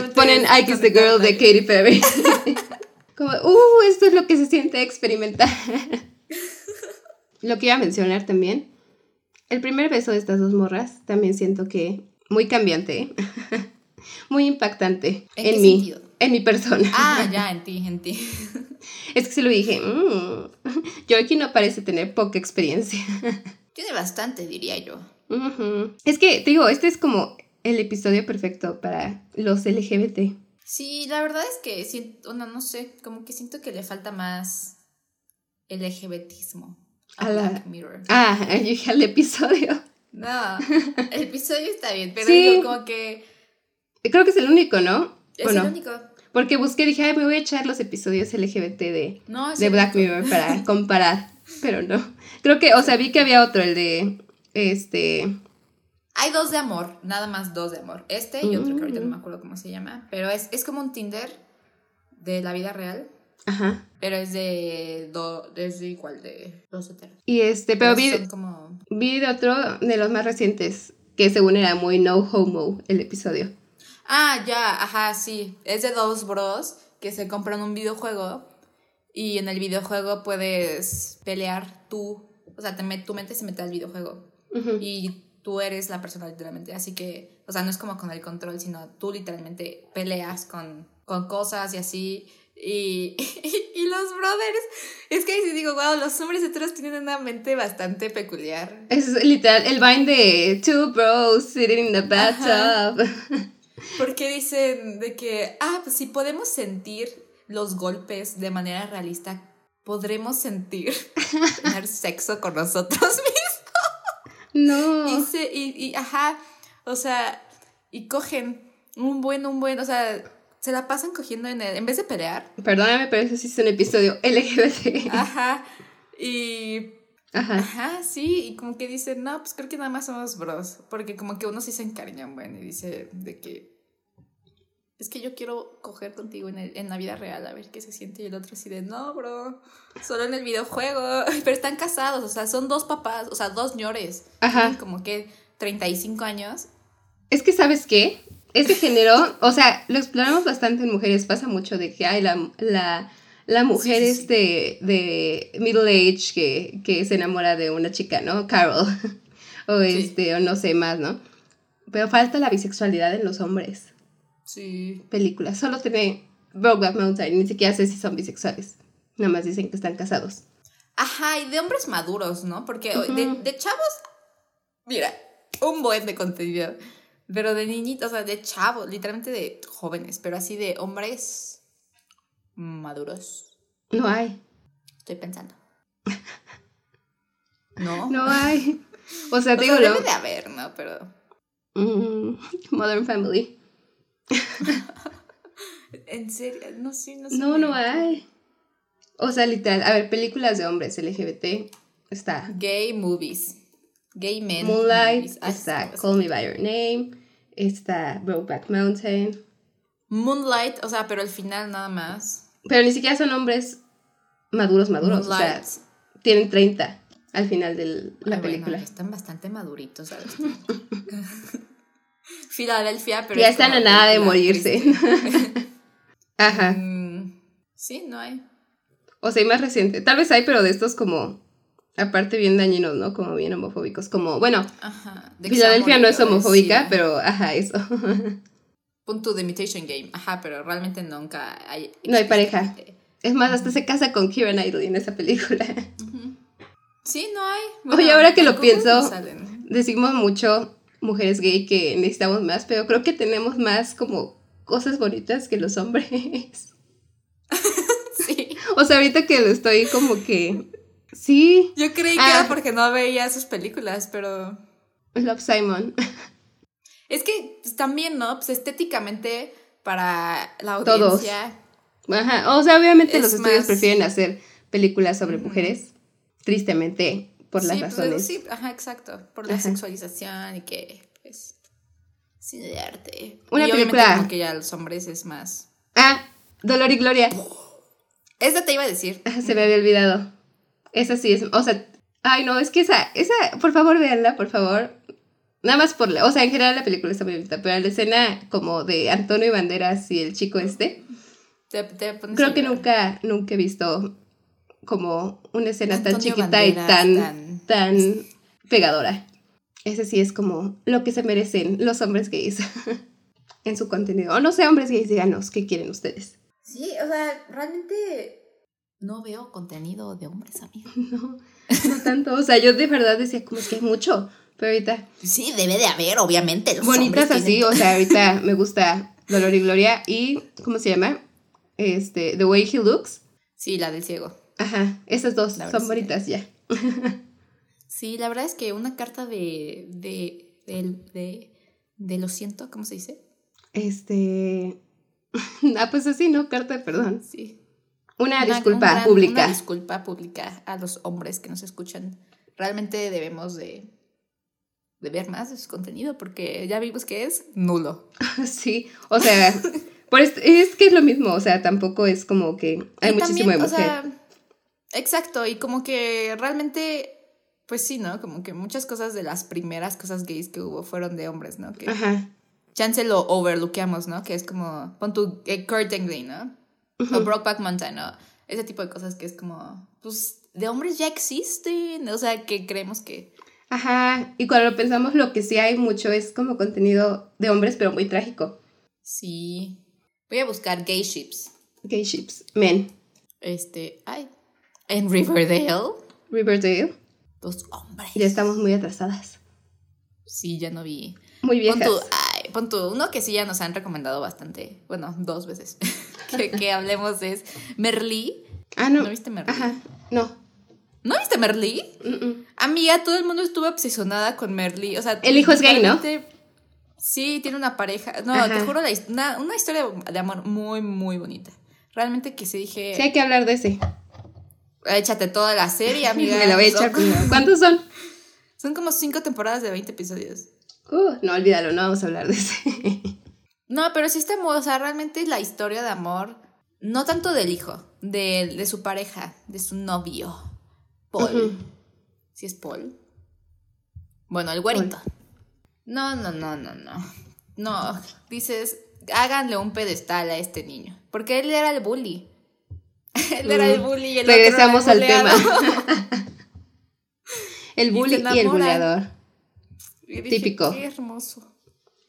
Ponen I Kiss the Girl de Katy Perry. como, uh, esto es lo que se siente experimentar. lo que iba a mencionar también, el primer beso de estas dos morras también siento que muy cambiante, muy impactante en, mí en mi persona.
Ah, ya, en ti, en ti.
Es que se lo dije, mmm, aquí no parece tener poca experiencia.
Tiene bastante, diría yo.
Es que, te digo, este es como el episodio perfecto para los LGBT.
Sí, la verdad es que siento, no, no sé, como que siento que le falta más LGBTismo a, Black Mirror.
Ah, yo dije al episodio.
No, el episodio está bien, pero digo como que...
Creo que es el único, ¿no?
Es el único.
Porque busqué, dije, ay, me voy a echar los episodios LGBT de, de Black Mirror para comparar. Pero no. Creo que, o sea, vi que había otro, el de. Este.
Hay dos de amor, nada más dos de amor. Este y otro que ahorita no me mm. acuerdo cómo se llama. Pero es, es como un Tinder de la vida real. Ajá. Pero es de. Do, es igual de dos heteros.
Y este, pero, vi. Vi de otro de los más recientes. Que según era muy no homo el episodio.
Ah, ya, ajá, sí. Es de dos bros que se compran un videojuego y en el videojuego puedes pelear tú. O sea, te tu mente se mete al videojuego y tú eres la persona literalmente. Así que, o sea, no es como con el control, sino tú literalmente peleas con, con cosas y así. Y, y, los brothers, es que ahí sí digo, wow, los hombres heteros tienen una mente bastante peculiar.
Es literal, el Vine de Two Bros Sitting in the Bathtub.
Porque dicen de que, ah, pues si podemos sentir los golpes de manera realista, podremos sentir tener sexo con nosotros mismos.
No.
Y, se, y, y, ajá, o sea, y cogen un buen, un buen, o sea, se la pasan cogiendo en el, en vez de pelear.
Perdóname, pero eso sí es un episodio LGBT.
Ajá. Y Ajá. Ajá, sí, y como que dicen, no, pues creo que nada más somos bros, porque como que uno sí se encariña, bueno, y dice de que es que yo quiero coger contigo en, el- en la vida real a ver qué se siente y el otro así de, no, bro, solo en el videojuego. Pero están casados, o sea, son dos papás, o sea, dos ñores.
Ajá.
Como que 35 años.
Es que, ¿sabes qué? Ese género, o sea, lo exploramos bastante en mujeres. Pasa mucho de que hay la, la, la mujer
Sí, sí, sí.
este de middle age que, que se enamora de una chica, ¿no? Carol. o este, o no sé más, ¿no? Pero falta la bisexualidad en los hombres.
Sí.
Películas. Solo tiene Brokeback Mountain. Ni siquiera sé si son bisexuales. Nada más dicen que están casados.
Ajá, y de hombres maduros, ¿no? Porque
Ujú.
de, de chavos, mira, un buen de contenido. Pero de niñitos, o sea, de chavos, literalmente de jóvenes, pero así de hombres maduros.
No hay.
Estoy pensando. ¿No?
No hay. O sea,
O
te
sea,
digo,
debe de haber, ¿no? Pero
Mm, Modern Family.
en serio, no sé, no sé.
No, no hay. O sea, literal. A ver, películas de hombres LGBT. Está
Gay movies. Gay men.
Moonlight.
movies.
Está
sí,
Call Me By Your Name. Está Brokeback Mountain.
Moonlight, o sea, pero al final nada más.
Pero ni siquiera son hombres maduros, maduros. O sea, tienen 30 al final de la
Ah, bueno,
película.
están bastante maduritos, ¿sabes? Filadelfia, pero.
ya
es
están a nada de morirse. Ajá.
Mm, sí, no hay.
O sea, y más reciente. Tal vez hay, pero de estos como. Aparte bien dañinos, ¿no? Como bien homofóbicos. Como, bueno,
Ajá.
Filadelfia no es homofóbica, pero ajá, eso.
Punto de Imitation Game. Ajá, pero realmente nunca hay.
No hay pareja.
explícitamente.
Es más, hasta se casa con Kira Knightley en esa película.
Sí, no hay.
Oye, ahora que lo pienso. Decimos mucho, mujeres gay, que necesitamos más, pero creo que tenemos más como cosas bonitas que los hombres.
Sí.
O sea, ahorita que lo estoy como que. Sí,
Yo creí que
Ah.
era porque no veía sus películas, pero.
Love Simon.
Es que pues, también, ¿no? Pues estéticamente, para la
Todos.
audiencia.
Ajá. O sea, obviamente
Es
los estudios
más-
prefieren hacer películas sobre mujeres, tristemente, por las
sí, pues,
razones.
sí, ajá, exacto. Por la
Ajá.
sexualización y que, pues. Cine de arte.
Una
y
película-
como que ya los hombres es más.
Ah, Dolor y Gloria.
Esta te iba a decir.
Se me había olvidado. Esa sí es, o sea, ay no, es que esa, esa, por favor véanla, por favor. Nada más por la, o sea, en general la película está muy bonita, pero la escena como de Antonio Banderas y el chico este,
Te, te pones
creo que nunca, nunca he visto como una escena tan chiquita y tan,
tan-
tan pegadora. Ese sí es como lo que se merecen los hombres gays en su contenido. O no sé, hombres gays, díganos qué quieren ustedes.
Sí, o sea, realmente no veo contenido de hombres, amigo.
No, no tanto, o sea, yo de verdad decía como es que hay mucho, pero ahorita
Sí, debe de haber, obviamente. Los
bonitas
hombres
así,
tienen-
o sea, ahorita me gusta Dolor y Gloria y, ¿cómo se llama? Este, The Way He Looks.
Sí, la del ciego.
Ajá, esas dos
La
son
sí.
bonitas ya.
Sí, la verdad es que una carta de. de. de, de, de lo siento, ¿cómo se dice?
Este, ah, pues así, ¿no? Carta de perdón.
Sí.
Una,
Una-
disculpa
un gran-
pública.
Una disculpa pública a los hombres que nos escuchan. Realmente debemos de, de ver más de su contenido porque ya vimos que es nulo.
sí, o sea, por est- es que es lo mismo, o sea, tampoco es como que hay
Y
muchísimo
también,
de
o
mujer.
sea, exacto, y como que realmente, pues sí, ¿no? Como que muchas cosas de las primeras cosas gays que hubo fueron de hombres, ¿no? Que
Ajá.
chance lo overlookeamos, ¿no? Que es como, pon tu eh, Kurt O Brokeback Mountain, ¿no? Ese tipo de cosas que es como, pues, de hombres ya existen, o sea, que creemos que...
Ajá, y cuando lo pensamos, lo que sí hay mucho es como contenido de hombres, pero muy trágico.
Sí. Voy a buscar gay ships.
Gay ships. Men.
Este, ay, en Riverdale,
Riverdale.
dos hombres.
Ya estamos muy atrasadas.
Sí, ya no vi.
Muy
Pon
viejas.
tu, ay, pon tu- uno que sí ya nos han recomendado bastante, bueno, dos veces, que, que hablemos es Merlí.
Ah, no.
¿No viste Merlí?
Ajá. No.
¿No viste Merlí?
Mm, mm.
Amiga, todo el mundo estuvo obsesionada con Merlí. O sea,
El hijo es gay, ¿no?
Sí, tiene una pareja. No,
Ajá.
te juro, la una, una historia de amor muy, muy bonita. Realmente que sí dije,
Sí, hay que hablar de ese.
échate toda la serie, amiga.
Me lo voy a echar. ¿Cuántos son?
Son como cinco temporadas de 20 episodios.
Uh, no, olvídalo, no vamos a hablar de ese.
No, pero sí está muy, o sea, realmente es la historia de amor, no tanto del hijo, de, de su pareja, de su novio, Paul. ¿Sí es Paul? Bueno, el güerito. No, no, no, no, no. No, dices, háganle un pedestal a este niño, porque él era el bully. él era el bully y el
Regresamos al tema. el bully y, el bulleador. Típico.
Qué hermoso.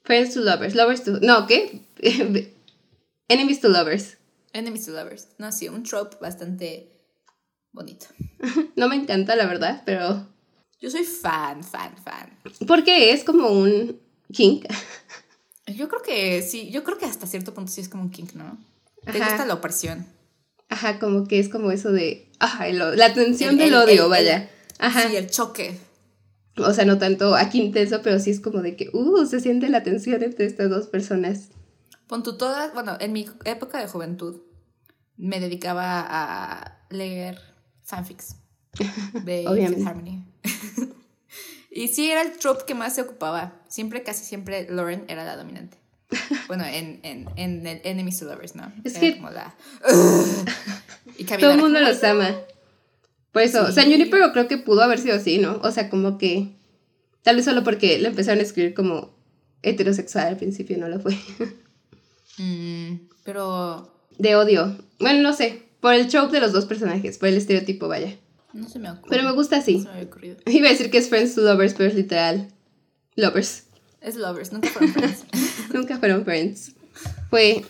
Friends to lovers, lovers to... No, ¿qué? Enemies to lovers.
Enemies to lovers. No, sí, un trope bastante bonito.
no me encanta, la verdad, pero...
Yo soy fan, fan, fan.
Porque es como un kink.
Yo creo que sí, yo creo que hasta cierto punto sí es como un kink, ¿no? Te gusta la opresión.
Ajá, como que es como eso de... Ajá, la tensión del odio, vaya. Ajá.
Sí, el choque.
O sea, no tanto aquí intenso, pero sí es como de que, uh, se siente la tensión entre estas dos personas.
Pon tú todas, bueno, en mi época de juventud me dedicaba a leer fanfics de Harmony. y sí, era el trope que más se ocupaba. Siempre, casi siempre, Lauren era la dominante. Bueno, en, en, en, Enemies to Lovers, ¿no?
Es que... Como la... Todo el mundo los ama. Por eso, o sea, Junipero creo que pudo haber sido así, ¿no? O sea, como que. Tal vez solo porque le empezaron a escribir como heterosexual al principio, no lo fue.
Mm, pero.
De odio. Bueno, no sé. Por el trope de los dos personajes, por el estereotipo, vaya.
No se me ocurre.
Pero me gusta así. No se me había ocurrido. Iba a decir que es Friends to Lovers, pero es literal. Lovers.
Es Lovers, nunca fueron Friends.
nunca fueron Friends. Fue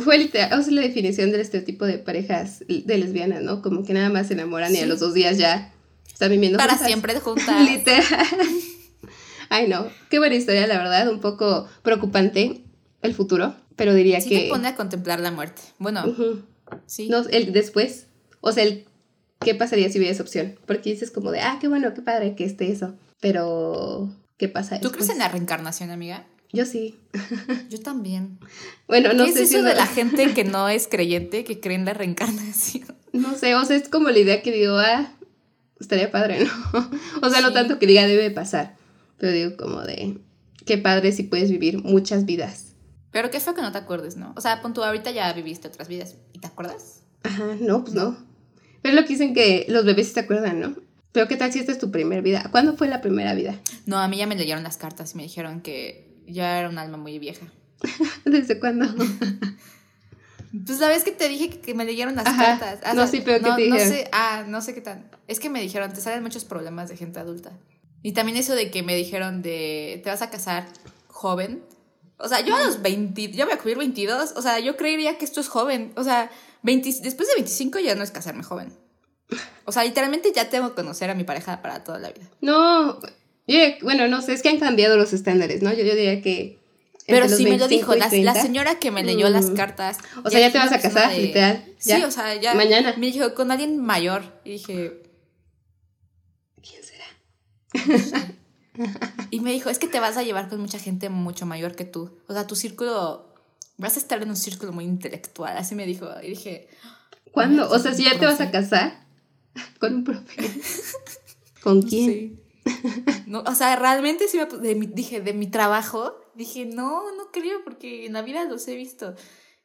fue literal, o sea, la definición del estereotipo de parejas de lesbianas, ¿no? Como que nada más se enamoran y a los dos días ya están viviendo
Para siempre juntas.
literal. Ay, no. Qué buena historia, la verdad. Un poco preocupante el futuro, pero diría
sí
que...
te pone a contemplar la muerte. Bueno,
sí. No, el después. O sea, el qué pasaría si hubiera esa opción. Porque dices como de, ah, qué bueno, qué padre que esté eso. Pero, ¿qué pasa
¿Tú crees en la reencarnación, amiga?
Yo sí.
Yo también.
Bueno, no
¿Qué
sé
es eso de la gente que no es creyente, que cree en la reencarnación?
No sé, o sea, es como la idea que digo, ah, estaría padre, ¿no? O sea, no tanto que diga debe pasar, pero digo como de, qué padre si puedes vivir muchas vidas.
Pero qué feo que no te acuerdes, ¿no? O sea, pon tú ahorita ya viviste otras vidas, ¿y te acuerdas?
Ajá, no, pues no. Pero lo que dicen que los bebés sí se acuerdan, ¿no? Pero qué tal si esta es tu primera vida. ¿Cuándo fue la primera vida?
No, a mí ya me leyeron las cartas y me dijeron que ya era un alma muy vieja.
¿Desde cuándo?
Pues la vez que te dije que, me leyeron las cartas.
Ah, no, sí, pero ¿qué te dijeron?
No sé, ah, no sé qué tal. Es que me dijeron, te salen muchos problemas de gente adulta. Y también eso de que me dijeron de, te vas a casar joven. O sea, yo a los 20, yo voy a cumplir 22. O sea, yo creería que esto es joven. O sea, 20, después de 25 ya no es casarme joven. O sea, literalmente ya tengo que conocer a mi pareja para toda la vida.
No, bueno, no sé, es que han cambiado los estándares, ¿no? Yo, yo diría que...
Pero sí me lo dijo, la, señora que me leyó las mm. cartas.
O sea, ya te vas a casar, literal.
Sí, o sea, ya.
Mañana.
Me dijo, con alguien mayor. Y dije.
¿Quién será?
y me dijo, es que te vas a llevar con mucha gente mucho mayor que tú. O sea, tu círculo. Vas a estar en un círculo muy intelectual. Así me dijo. Y dije.
¿Cuándo? O sea, si ya te vas a casar con un profe. ¿Con quién? Sí.
No, o sea, realmente sí me dije, de mi trabajo, dije, no, no creo, porque en la vida los he visto.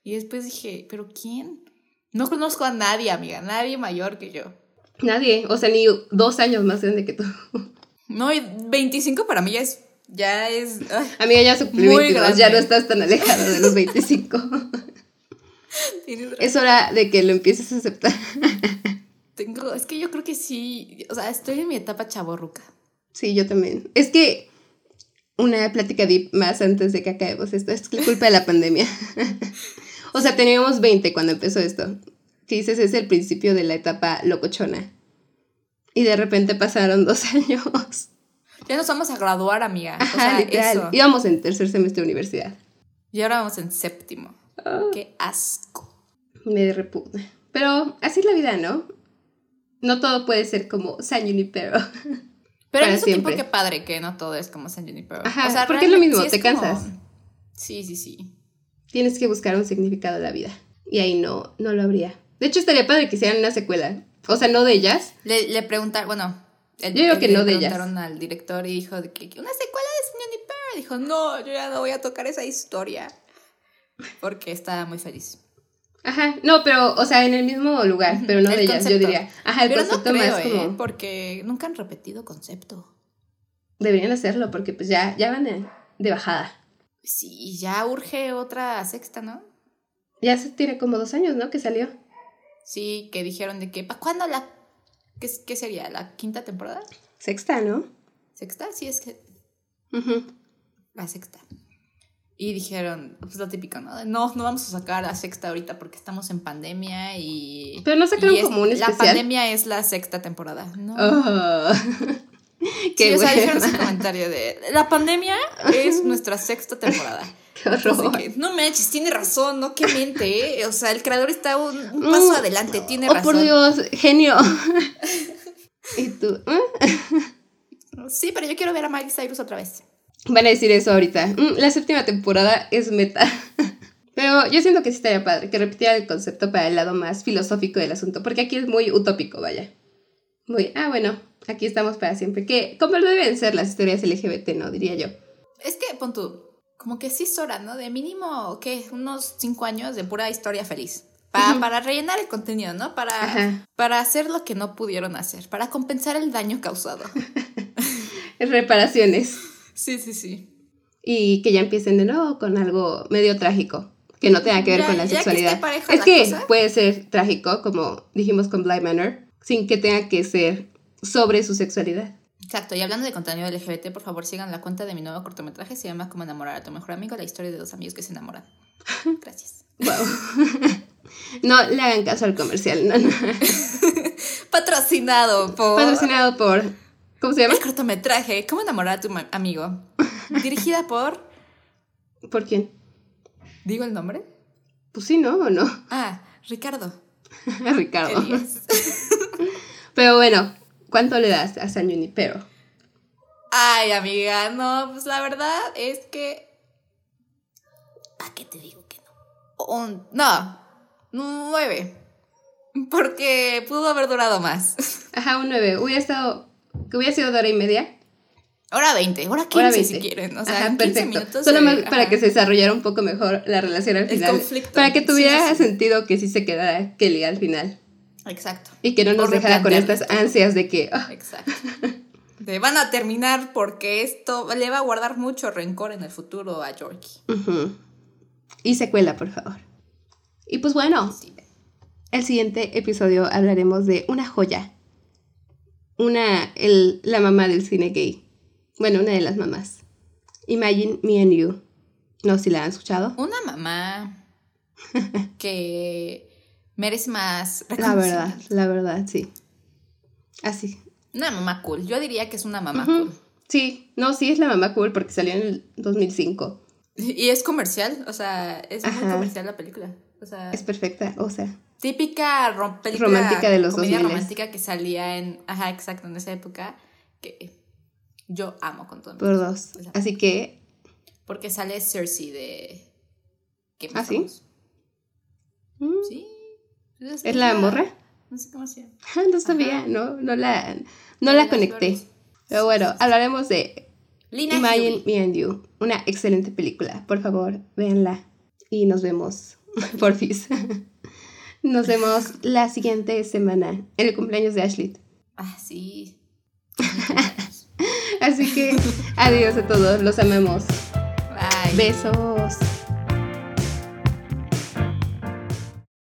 Y después dije, ¿pero quién? No conozco a nadie, amiga, nadie mayor que yo.
Nadie, o sea, ni dos años más grande que tú.
No, y 25 para mí ya es, ya es...
amiga, ya cumplí 22, ya no estás tan alejada de los 25. es hora de que lo empieces a aceptar.
Tengo, es que yo creo que sí, o sea, estoy en mi etapa chaborruca.
Sí, yo también. Es que una plática deep más antes de que acabemos esto, es culpa de la pandemia. o sea, teníamos 20 cuando empezó esto. Que dices, es el principio de la etapa locochona. Y de repente pasaron dos años.
Ya nos vamos a graduar, amiga.
Ajá, literal. Íbamos en tercer semestre de universidad.
Y ahora vamos en séptimo. Ah. Qué asco.
Me repugna. Pero así es la vida, ¿no? No todo puede ser como San Junipero.
Pero al mismo tiempo qué padre que no todo es como San Junipero.
Ajá, o sea, porque es lo mismo, te cansas.
Sí, sí, sí.
Tienes que buscar un significado de la vida. Y ahí no, no lo habría. De hecho, estaría padre que hicieran una secuela. O sea, no de ellas.
Le, le preguntaron, bueno,
yo digo que no de ellas. Le
preguntaron al director y dijo que una secuela de San Junipero. Dijo, no, yo ya no voy a tocar esa historia. porque está muy feliz.
Ajá, no, pero, o sea, en el mismo lugar, pero no
El
de ellas, yo diría. Ajá, el
Pero no
concepto
creo,
más
¿eh?
como.
porque nunca han repetido concepto.
Deberían hacerlo, porque pues ya, ya van de, de bajada.
Sí, ya urge otra sexta, ¿no?
Ya se tiene como dos años, ¿no? Que salió.
Sí, que dijeron de que, ¿para cuándo la... ¿Qué, qué sería? ¿La quinta temporada?
Sexta, ¿no?
¿Sexta? Sí, es que la sexta. Y dijeron, pues lo típico, ¿no? No, no vamos a sacar la sexta ahorita porque estamos en pandemia y...
Pero no sacaron como un
La
especial.
pandemia es la sexta temporada, ¿no?
Oh. Qué
sí, o sea, dijeron ese comentario de, la pandemia es nuestra sexta temporada.
Qué horror.
que, no manches, tiene razón, no que mente, ¿eh? O sea, el creador está un, un paso
Mm.
adelante, tiene
Oh,
razón.
por Dios, genio. y tú, ¿eh?
Sí, pero yo quiero ver a Miley Cyrus otra vez.
Van a decir eso ahorita. Mm, La séptima temporada es meta. Pero yo siento que sí estaría padre que repitiera el concepto para el lado más filosófico del asunto, porque aquí es muy utópico, vaya. Muy, ah, bueno, aquí estamos para siempre. Que como deben ser las historias LGBT, ¿no? Diría yo.
Es que, pon tú, como que sí es hora, ¿no? De mínimo, ¿qué? Unos cinco años de pura historia feliz. Pa-. Para rellenar el contenido, ¿no? Para,
Ajá.
para hacer lo que no pudieron hacer, para compensar el daño causado.
Reparaciones.
Sí, sí, sí.
Y que ya empiecen de nuevo con algo medio trágico, que no tenga que ver
Ya-
con la
ya que
sexualidad.
esté pareja
es
la
que
cosa.
puede ser trágico, como dijimos con Bly Manor, sin que tenga que ser sobre su sexualidad.
Exacto, y hablando de contenido LGBT, por favor sigan la cuenta de mi nuevo cortometraje, se llama Cómo enamorar a tu mejor amigo, la historia de dos amigos que se enamoran. Gracias.
Wow. no le hagan caso al comercial. no, no.
Patrocinado por...
Patrocinado por. ¿Cómo se llama?
El cortometraje, Cómo enamorar a tu amigo. Dirigida por...
¿Por quién?
¿Digo el nombre?
Pues sí, ¿no? ¿O no?
Ah, Ricardo.
Ricardo. Pero bueno, ¿cuánto le das a San Junipero?
Ay, amiga, no, pues la verdad es que... ¿A qué te digo que no? Un- no, nueve. Porque pudo haber durado más.
Ajá, un 9. Hubiera estado. Que hubiera sido de hora y media.
Hora 20, hora 15
Hora
si
20.
quieren. O sea,
Ajá,
en 15
perfecto.
minutos.
Solo más para
ajá.
que se desarrollara un poco mejor la relación al
El
final.
conflicto.
Para que tuviera
sí, sí.
sentido que sí se quedara Kelly al final.
Exacto,
Y que no nos dejara con estas ansias de que. ah,
exacto. De, van a terminar porque esto le va a guardar mucho rencor en el futuro a Yorkie.
Y secuela, por favor. Y pues bueno,
Sí.
el siguiente episodio hablaremos de una joya. Una. El, la mamá del cine gay. Bueno, una de las mamás. Imagine Me and You. No si la han escuchado.
Una mamá que merece más
La verdad, la verdad, sí. Así.
Una mamá cool. Yo diría que es una mamá cool.
Sí, no, sí es la mamá cool porque salió en el 2005.
Y es comercial, o sea, es muy comercial la película. O sea,
Es perfecta, o sea.
Típica rom- película
Romántica de los
comedia
2000s.
romántica que salía en, ajá, exacto, en esa época que yo amo con todo mi
Por
corazón.
dos.
O sea,
Así que,
Porque sale Cersei de Game
¿Ah, sí? Mm,
Sí.
¿es la morra?
No sé cómo se llama.
No sabía, no, no la, no la conecté.
flores.
Pero bueno, hablaremos de
Lina
Imagine
Headey.
Me and You, una excelente película. Por favor, véanla. Y nos vemos, porfis. Nos vemos la siguiente semana, en el cumpleaños de Ashley.
Ah, sí.
Así que, adiós a todos, los amamos.
Bye.
Besos.